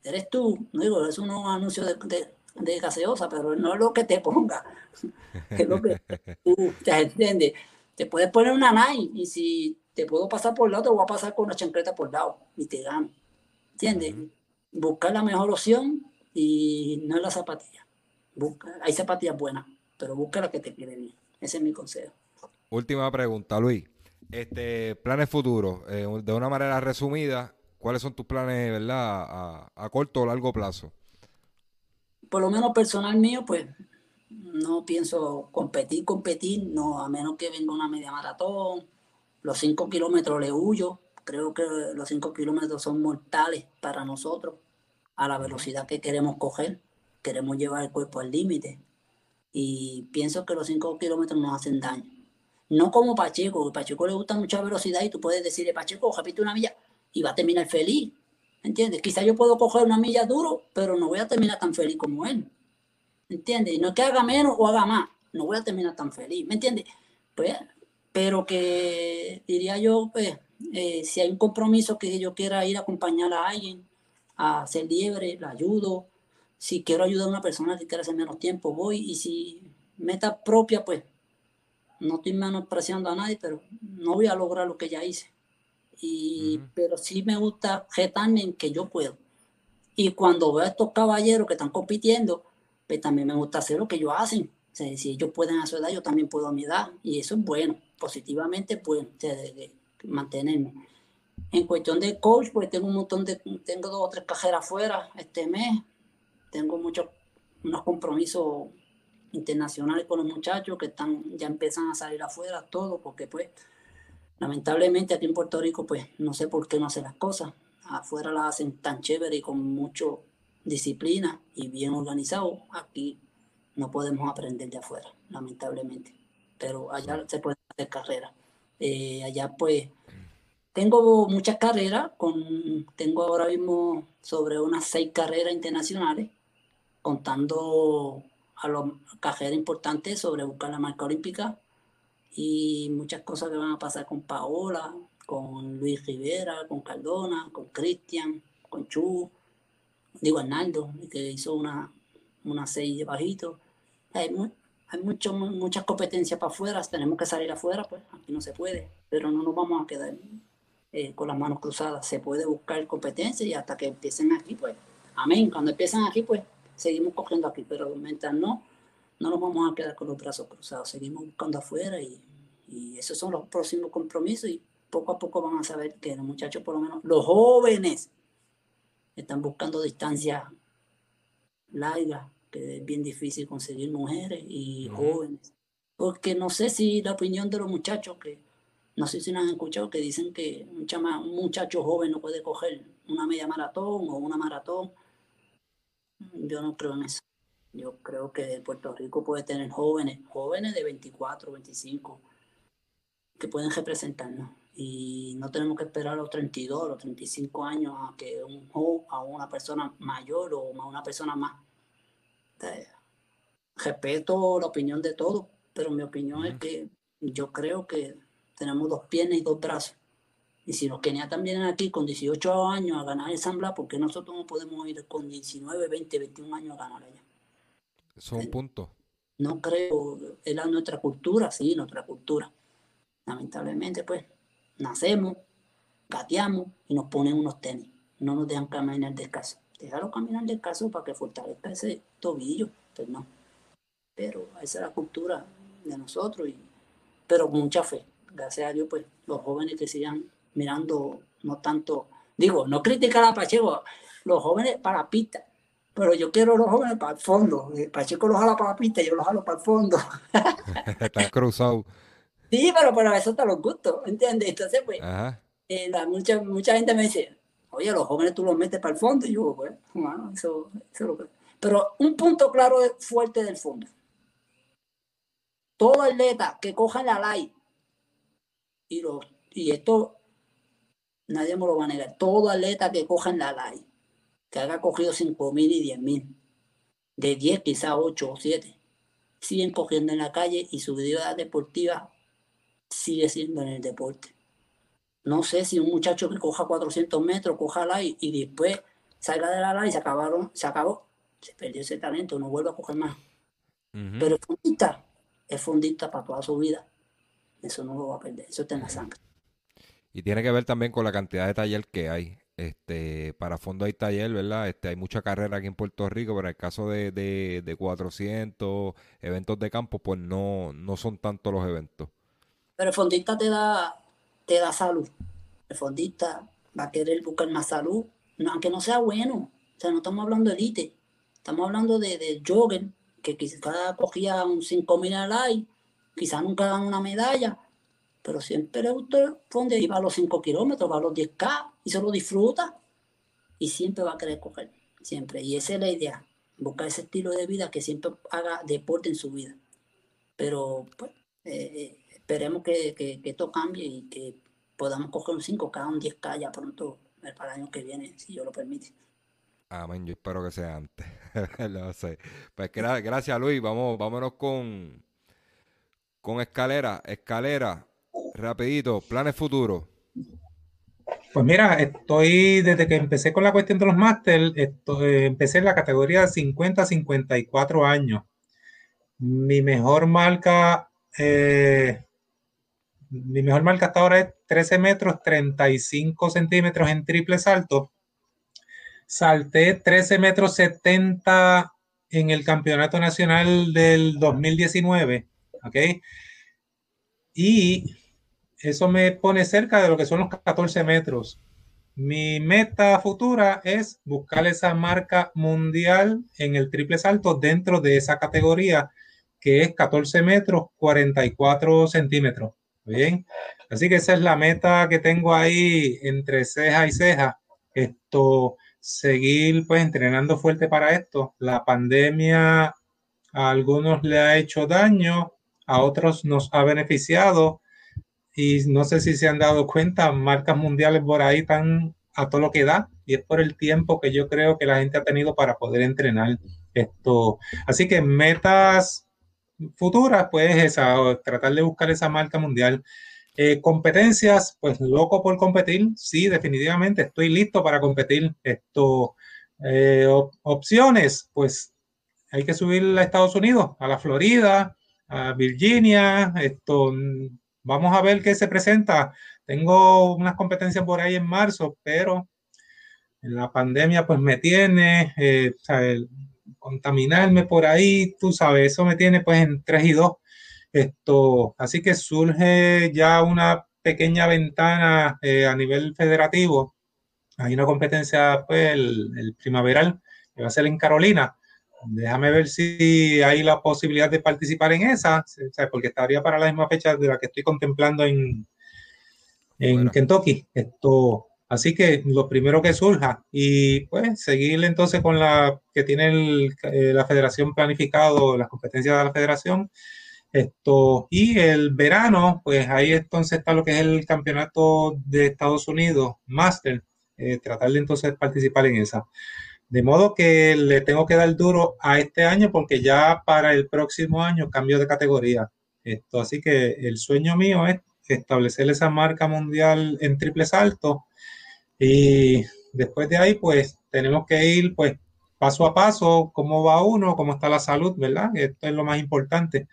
Eres tú, no digo, es un anuncio de, de gaseosa, pero no es lo que te ponga, es lo que tú te entiendes. Te puedes poner una Nike y si te puedo pasar por lado, te voy a pasar con una chancleta por lado y te gano. ¿Entiendes? Buscar la mejor opción y no es la zapatilla. Busca, hay zapatillas buenas, pero busca la que te quede bien. Ese es mi consejo. Última pregunta, Luis. Este, planes futuros, eh, de una manera resumida, ¿cuáles son tus planes, verdad, a, a corto o largo plazo? Por lo menos personal mío, pues no pienso competir, competir, no, a menos que venga una media maratón. Los cinco kilómetros le huyo. Creo que los cinco kilómetros son mortales para nosotros a la velocidad que queremos coger. Queremos llevar el cuerpo al límite. Y pienso que los cinco kilómetros nos hacen daño. No como Pacheco, que Pacheco le gusta mucha velocidad y tú puedes decirle, Pacheco, repite una milla y va a terminar feliz. ¿Entiendes? Quizá yo puedo coger una milla duro, pero no voy a terminar tan feliz como él. ¿Entiendes? Y no es que haga menos o haga más, no voy a terminar tan feliz. ¿Me entiendes? Pues, pero que diría yo, pues, eh, si hay un compromiso que yo quiera ir a acompañar a alguien a ser libre, la ayudo. Si quiero ayudar a una persona que quiera hacer menos tiempo, voy. Y si meta propia, pues, no estoy menospreciando a nadie, pero no voy a lograr lo que ya hice. Y, Ujú. Pero sí me gusta retarme en que yo puedo. Y cuando veo a estos caballeros que están compitiendo, pues también me gusta hacer lo que ellos hacen. O sea, si ellos pueden a su edad, yo también puedo a mi edad. Y eso es bueno, positivamente bueno, o sea, de, de mantenerme. En cuestión de coach, pues tengo un montón de, tengo dos o tres cajeras fuera este mes. Tengo muchos, unos compromisos internacionales con los muchachos que están, ya empiezan a salir afuera, todo, porque pues lamentablemente aquí en Puerto Rico pues no sé por qué no hacen las cosas. Afuera las hacen tan chévere y con mucho disciplina y bien organizado. Aquí no podemos aprender de afuera, lamentablemente. Pero allá se puede hacer carrera. Eh, allá pues tengo muchas carreras, con, tengo ahora mismo sobre unas seis carreras internacionales, contando a los cajeros importantes sobre buscar la marca olímpica y muchas cosas que van a pasar con Paola, con Luis Rivera, con Cardona, con Cristian, con Chu, digo Arnaldo, que hizo una, una seis de bajito. Hay, hay mucho, muchas competencias para afuera, tenemos que salir afuera, pues aquí no se puede, pero no nos vamos a quedar eh, con las manos cruzadas. Se puede buscar competencia y hasta que empiecen aquí, pues, amén. Cuando empiezan aquí, pues, seguimos cogiendo aquí, pero mientras no, no nos vamos a quedar con los brazos cruzados. Seguimos buscando afuera y, y esos son los próximos compromisos y poco a poco van a saber que los muchachos, por lo menos los jóvenes, están buscando distancias largas, que es bien difícil conseguir mujeres y jóvenes. Porque no sé si la opinión de los muchachos que no sé si nos han escuchado que dicen que un, chama, un muchacho joven no puede coger una media maratón o una maratón. Yo no creo en eso. Yo creo que Puerto Rico puede tener jóvenes, jóvenes de 24, 25, que pueden representarnos. Y no tenemos que esperar a los 32, o los 35 años a que un a una persona mayor o a una persona más. respeto la opinión de todos, pero mi opinión es que yo creo que tenemos dos piernas y dos brazos. Y si los keniatas vienen aquí con 18 años a ganar el San Blas, ¿por qué nosotros no podemos ir con 19, 20, 21 años a ganar allá? Eso es un punto. No creo, es la nuestra cultura, sí, nuestra cultura. Lamentablemente, pues, nacemos, gateamos y nos ponen unos tenis. No nos dejan caminar descalzo. Déjalo caminar descalzo para que fortalezca ese tobillo, pues no. Pero esa es la cultura de nosotros, y, pero con mucha fe gracias a Dios, pues los jóvenes que sigan mirando, no tanto, digo, no criticar a Pacheco, los jóvenes para la pista, pero yo quiero los jóvenes para el fondo. Pacheco los jala para la pista y yo los jalo para el fondo. Están cruzados. Sí, pero para eso te los gustos, ¿entiendes? Entonces, pues, eh, mucha, mucha gente me dice, oye, los jóvenes tú los metes para el fondo. Y yo, pues, bueno, eso, eso lo que... Pero un punto claro fuerte del fondo. Todo atleta que coja la light y, y esto nadie me lo va a negar. Todo atleta que coja en la LAI, que haya cogido 5 mil y 10 mil, de 10 quizás 8 o 7, siguen cogiendo en la calle y su vida deportiva sigue siendo en el deporte. No sé si un muchacho que coja 400 metros, coja la y, y después salga de la LAI y se acabaron, se acabó, se perdió ese talento, no vuelve a coger más. Pero el fundista es fundista para toda su vida. Eso no lo va a perder, eso está en la sangre. Y tiene que ver también con la cantidad de taller que hay. Este, para fondo hay taller, ¿verdad? Este, hay mucha carrera aquí en Puerto Rico, pero en el caso de, de, de 400 eventos de campo, pues no, no son tantos los eventos. Pero el fondista te da, te da salud. El fondista va a querer buscar más salud, aunque no sea bueno. O sea, no estamos hablando de elite. Estamos hablando de, de jogger, que quizás cogía un 5000 al aire quizás nunca dan una medalla, pero siempre usted donde iba a los 5 kilómetros, va a los 10K y se lo disfruta y siempre va a querer coger, siempre. Y esa es la idea, buscar ese estilo de vida que siempre haga deporte en su vida. Pero pues, eh, eh, esperemos que, que, esto cambie y que podamos coger un 5K, un 10K ya pronto para el año que viene, si yo lo permite. Amén, yo espero que sea antes. no sé. Pues gracias Luis, vamos, vámonos con, con escalera, escalera, rapidito, planes futuros. Pues mira, estoy desde que empecé con la cuestión de los máster, empecé en la categoría 50-54 años. Mi mejor marca, eh, mi mejor marca hasta ahora es 13 metros 35 centímetros en triple salto. Salté 13 metros 70 en el campeonato nacional del 2019 ¿ok? Y eso me pone cerca de lo que son los 14 metros. Mi meta futura es buscar esa marca mundial en el triple salto dentro de esa categoría que es 14 metros 44 centímetros. Bien, así que esa es la meta que tengo ahí entre ceja y ceja. Esto, seguir pues entrenando fuerte para esto. La pandemia a algunos le ha hecho daño, a otros nos ha beneficiado y no sé si se han dado cuenta, marcas mundiales por ahí están a todo lo que da y es por el tiempo que yo creo que la gente ha tenido para poder entrenar esto. Así que metas futuras, pues esa, tratar de buscar esa marca mundial. Eh, competencias, pues loco por competir, sí, definitivamente estoy listo para competir. Esto, eh, opciones, pues hay que subir a Estados Unidos, a la Florida, a Virginia, esto, vamos a ver qué se presenta. Tengo unas competencias por ahí en marzo, pero en la pandemia pues me tiene, eh, contaminarme por ahí, tú sabes, eso me tiene pues en 3 y 2. Esto, así que surge ya una pequeña ventana eh, a nivel federativo. Hay una competencia pues el, primaveral que va a ser en Carolina. Déjame ver si hay la posibilidad de participar en esa, porque estaría para la misma fecha de la que estoy contemplando en, en Kentucky. Esto, así que lo primero que surja y pues seguir entonces con la que tiene eh, la federación planificado, las competencias de la federación. Esto, y el verano, pues ahí entonces está lo que es el campeonato de Estados Unidos, Master, eh, tratar de entonces participar en esa. De modo que le tengo que dar duro a este año porque ya para el próximo año cambio de categoría. Esto, así que el sueño mío es establecer esa marca mundial en triple salto y después de ahí pues tenemos que ir pues paso a paso, cómo va uno, cómo está la salud, ¿verdad? Esto es lo más importante.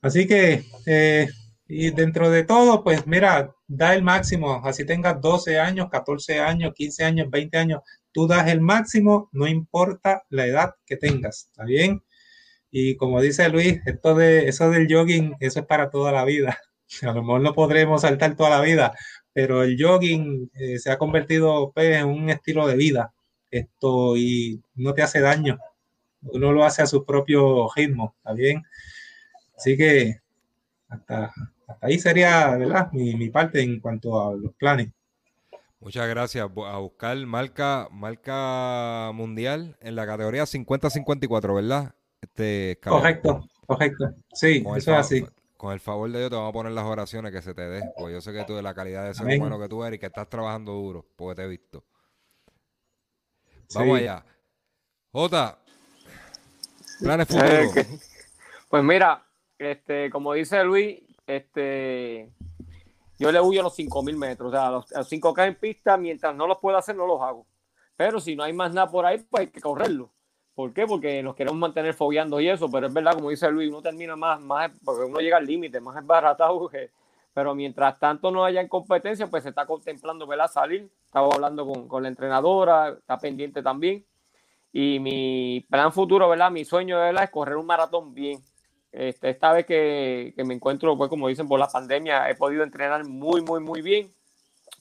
Así que, eh, y dentro de todo, pues mira, da el máximo, así tengas 12 años, 14 años, 15 años, 20 años, tú das el máximo, no importa la edad que tengas, ¿está bien? Y como dice Luis, esto de eso del jogging, eso es para toda la vida. A lo mejor no podremos saltar toda la vida, pero el jogging eh, se ha convertido pues, en un estilo de vida. Esto y no te hace daño. Uno lo hace a su propio ritmo, ¿está bien? Así que hasta, ahí sería ¿verdad? Mi, mi, parte en cuanto a los planes. Muchas gracias. A buscar marca, marca mundial en la categoría 50-54, ¿verdad? Este, correcto, correcto. Sí, eso es así con el favor de Dios te vamos a poner las oraciones que se te dé, porque yo sé que tú de la calidad de ser humano que tú eres y que estás trabajando duro, porque te he visto. Vamos allá. Jota, planes eh, futuros. pues mira, este, como dice Luis, este, yo le huyo a los 5000 metros, o sea, a los, 5K en pista, mientras no los pueda hacer, no los hago. Pero si no hay más nada por ahí, pues hay que correrlo. ¿Por qué? Porque nos queremos mantener fogueando y eso, pero es verdad, como dice Luis, uno termina más, más porque uno llega al límite, más esbaratado que, pero mientras tanto no haya en competencia, pues se está contemplando, ¿verdad? Salir, estaba hablando con, con la entrenadora, está pendiente también, y mi plan futuro, ¿verdad? Mi sueño, ¿verdad? Es correr un maratón bien. Este, esta vez que, me encuentro, pues como dicen, por la pandemia, he podido entrenar muy, muy, muy bien,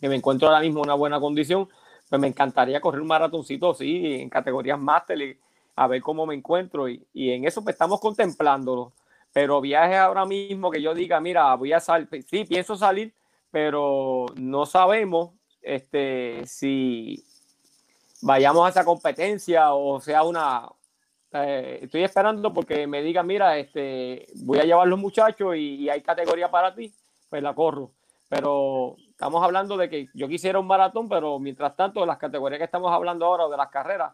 que me encuentro ahora mismo en una buena condición, pues me encantaría correr un maratoncito, sí, en categorías máster y a ver cómo me encuentro y, en eso pues, estamos contemplándolo. Pero viajes ahora mismo que yo diga, mira, voy a salir, sí, pienso salir, pero no sabemos este, si vayamos a esa competencia o sea una... Eh, estoy esperando porque me digan, mira, este, voy a llevar los muchachos y, hay categoría para ti, pues la corro. Pero estamos hablando de que yo quisiera un maratón, pero mientras tanto, las categorías que estamos hablando ahora, de las carreras,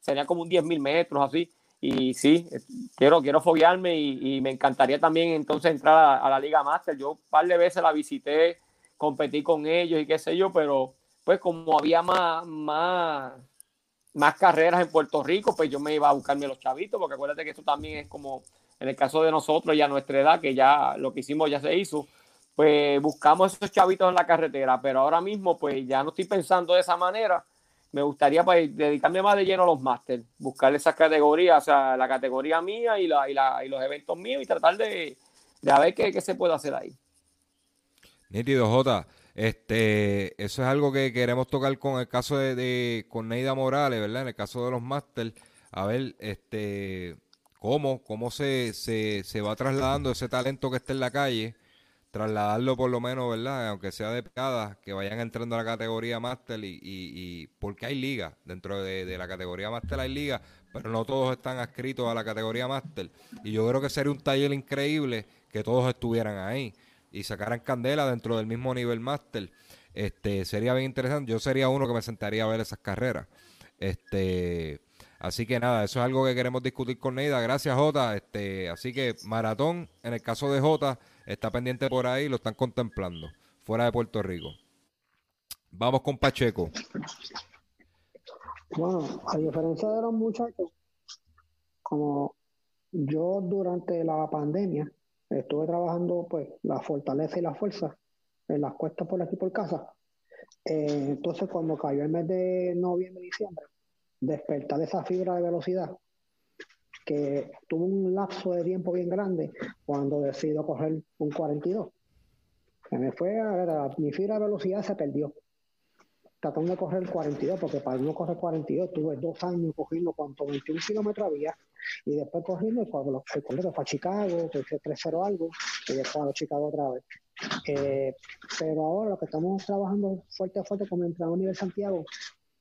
sería como un 10.000 metros así. Y sí, quiero, quiero foguearme y, me encantaría también entonces entrar a, la Liga Master. Yo un par de veces la visité, competí con ellos y qué sé yo, pero pues como había más, más, más carreras en Puerto Rico, pues yo me iba a buscarme los chavitos, porque acuérdate que esto también es como en el caso de nosotros ya nuestra edad, que ya lo que hicimos ya se hizo, pues buscamos esos chavitos en la carretera, pero ahora mismo pues ya no estoy pensando de esa manera me gustaría pues, dedicarme más de lleno a los máster, buscar esas categorías, o sea, la categoría mía y, la, y, la, y los eventos míos y tratar de, de ver qué, se puede hacer ahí. Nítido, J. Este, eso es algo que queremos tocar con el caso de, con Neida Morales, ¿verdad? En el caso de los máster, a ver, este, cómo, cómo se, se, se va trasladando ese talento que está en la calle, trasladarlo por lo menos, ¿verdad? Aunque sea de picada, que vayan entrando a la categoría Master y, y, y porque hay ligas, dentro de, de la categoría Master hay ligas, pero no todos están adscritos a la categoría Master. Y yo creo que sería un taller increíble que todos estuvieran ahí y sacaran candela dentro del mismo nivel Master. Este, sería bien interesante. Yo sería uno que me sentaría a ver esas carreras. Este, así que nada, eso es algo que queremos discutir con Neida. Gracias, Jota. Este, así que maratón, en el caso de Jota, está pendiente por ahí, lo están contemplando, fuera de Puerto Rico. Vamos con Pacheco. Bueno, a diferencia de los muchachos, como yo durante la pandemia estuve trabajando pues la fortaleza y la fuerza en las cuestas por aquí por casa. Eh, entonces cuando cayó el mes de noviembre diciembre, despertar de esa fibra de velocidad que tuvo un lapso de tiempo bien grande cuando decido coger un 42. Se me fue, mi fibra de velocidad se perdió tratando de correr el 42, porque para no correr 42 tuve dos años cogiendo cuanto 21 kilómetros había, y después el, el colegio fue a Chicago, que hice 3-0 algo, y después a Chicago otra vez. Eh, pero ahora lo que estamos trabajando fuerte fuerte con el entrenador nivel Santiago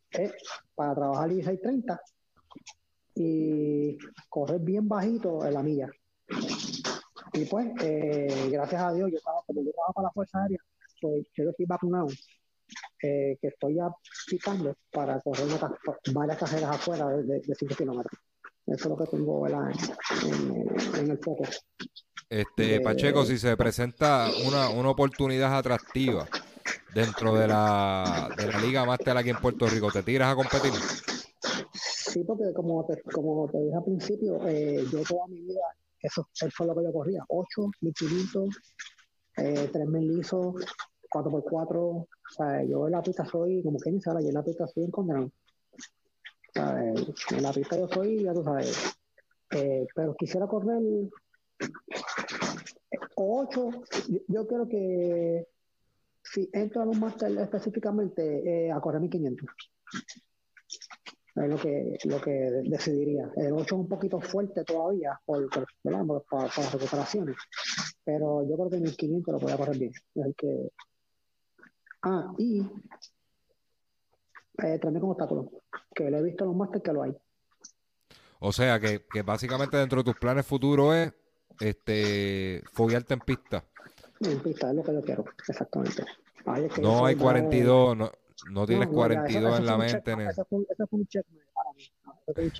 es para trabajar 16-30 y correr bien bajito en la milla. Y pues, eh, gracias a Dios, yo estaba, como yo trabajaba para la Fuerza Aérea, pues yo estoy vacunado eh, que estoy aplicando para correr varias carreras afuera de 5 kilómetros. Eso es lo que tengo en, en, en, el foco. Este, Pacheco, si se presenta una, una oportunidad atractiva dentro de la, de la Liga Master aquí en Puerto Rico, ¿te tiras a competir? Sí, porque como te, como te dije al principio, eh, yo toda mi vida, eso, eso fue lo que yo corría, 8, 1500, eh, 3000 lisos, 4x4, o sea, yo en la pista soy, como quien dice, yo en la pista soy un en la pista yo soy, ya tú sabes, eh, pero quisiera correr 8, yo, yo quiero que si entro a un máster específicamente eh, a correr 1500. Es lo que, lo que decidiría. El 8 es un poquito fuerte todavía por, por, las recuperaciones, pero yo creo que 1500 lo podía correr bien. Que, Ah, y eh, también como obstáculo, que lo he visto en los másteres que lo hay. O sea, que, que, básicamente dentro de tus planes futuros es este foguearte en pista. En pista es lo que yo quiero, exactamente. Ay, es que no hay 42, no, no tienes no, 42 eso, eso en la mente. Check, en eso, fue, eso fue un check para mí. Eso fue un.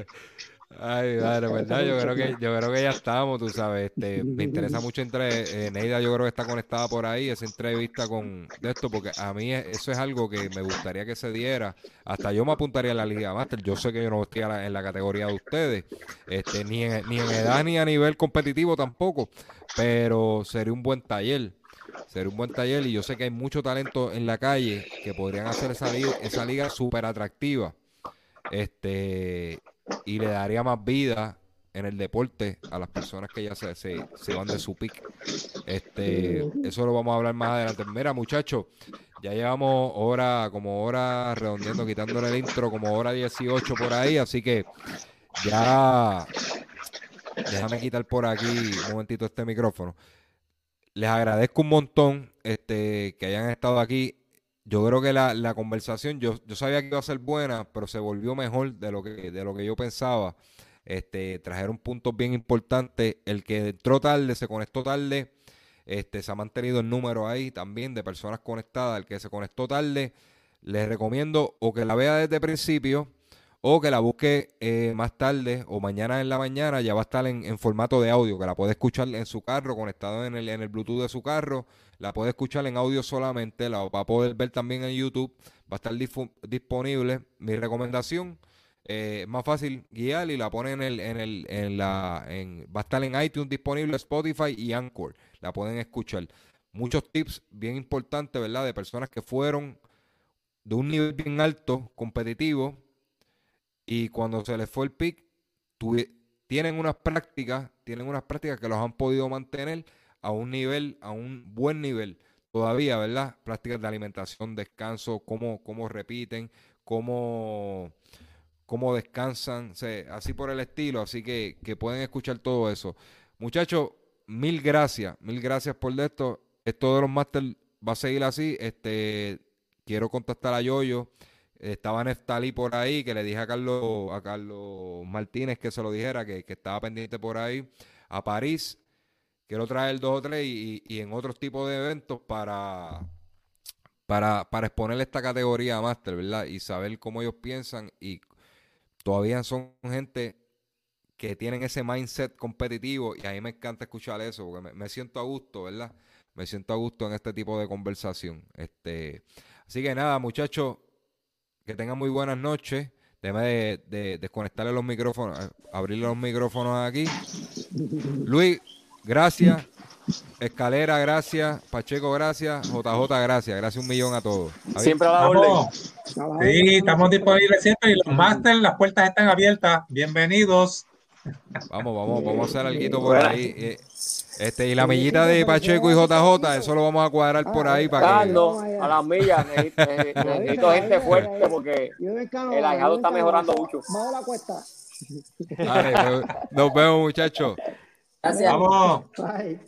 Ay, madre, verdad, yo creo que yo creo que ya estamos, tú sabes, este, me interesa mucho entre eh, Neida, yo creo que está conectada por ahí esa entrevista con de esto porque a mí eso es algo que me gustaría que se diera. Hasta yo me apuntaría a la Liga Master. Yo sé que yo no estoy en la categoría de ustedes, este ni en, ni en edad ni a nivel competitivo tampoco, pero sería un buen taller. Sería un buen taller y yo sé que hay mucho talento en la calle que podrían hacer esa liga, esa liga súper atractiva. Este, y le daría más vida en el deporte a las personas que ya se, se, se van de su pick. Este, eso lo vamos a hablar más adelante. Mira, muchachos, ya llevamos hora, como hora redondeando, quitándole el intro, como hora 18 por ahí, así que ya déjame quitar por aquí un momentito este micrófono. Les agradezco un montón este, que hayan estado aquí yo creo que la, la conversación, yo, yo sabía que iba a ser buena, pero se volvió mejor de lo que, de lo que yo pensaba. Este, trajeron puntos bien importantes. El que entró tarde, se conectó tarde. Este, se ha mantenido el número ahí también de personas conectadas. El que se conectó tarde, les recomiendo o que la vea desde el principio o que la busque eh, más tarde o mañana en la mañana. Ya va a estar en, formato de audio, que la puede escuchar en su carro, conectado en el, en el Bluetooth de su carro la puede escuchar en audio solamente, la va a poder ver también en YouTube, va a estar disponible. Mi recomendación, eh, más fácil guiar y la pone en el, en el, en la, va a estar en iTunes disponible, Spotify y Anchor, la pueden escuchar. Muchos tips bien importantes, ¿verdad? De personas que fueron de un nivel bien alto, competitivo, y cuando se les fue el pick, tienen unas prácticas, tienen unas prácticas que los han podido mantener a un nivel, a un buen nivel todavía, ¿verdad? Prácticas de alimentación, descanso, cómo, cómo repiten, cómo, cómo descansan, así por el estilo, así que, que pueden escuchar todo eso. Muchachos, mil gracias, mil gracias por esto. Esto de los máster va a seguir así. Este, quiero contactar a Yoyo. Estaba Neftali por ahí, que le dije a Carlos, a Carlos Martínez que se lo dijera, que, que estaba pendiente por ahí. A París, quiero traer dos o tres y, y en otros tipos de eventos para, para, para exponer esta categoría a Master, ¿verdad? Y saber cómo ellos piensan y todavía son gente que tienen ese mindset competitivo y a mí me encanta escuchar eso porque me, me siento a gusto, ¿verdad? Me siento a gusto en este tipo de conversación. Este, así que nada, muchachos, que tengan muy buenas noches. Déjame de, de- desconectarle los micrófonos, abrirle los micrófonos aquí. Luis, gracias. Escalera, gracias. Pacheco, gracias. JJ, gracias. Gracias un millón a todos. Javier. Siempre a la orden. Sí, estamos disponibles siempre y los máster, las puertas están abiertas. Bienvenidos. Vamos, vamos, vamos a hacer algo por ahí. eh, Este, y la millita de Pacheco y JJ, eso lo vamos a cuadrar por ahí para Ah, que. no, a las millas necesito, gente fuerte porque el ahijado en está mejorando mucho. Bajo la cuesta. Dale, nos- nos vemos, muchachos. Gracias. Vamos. Bye.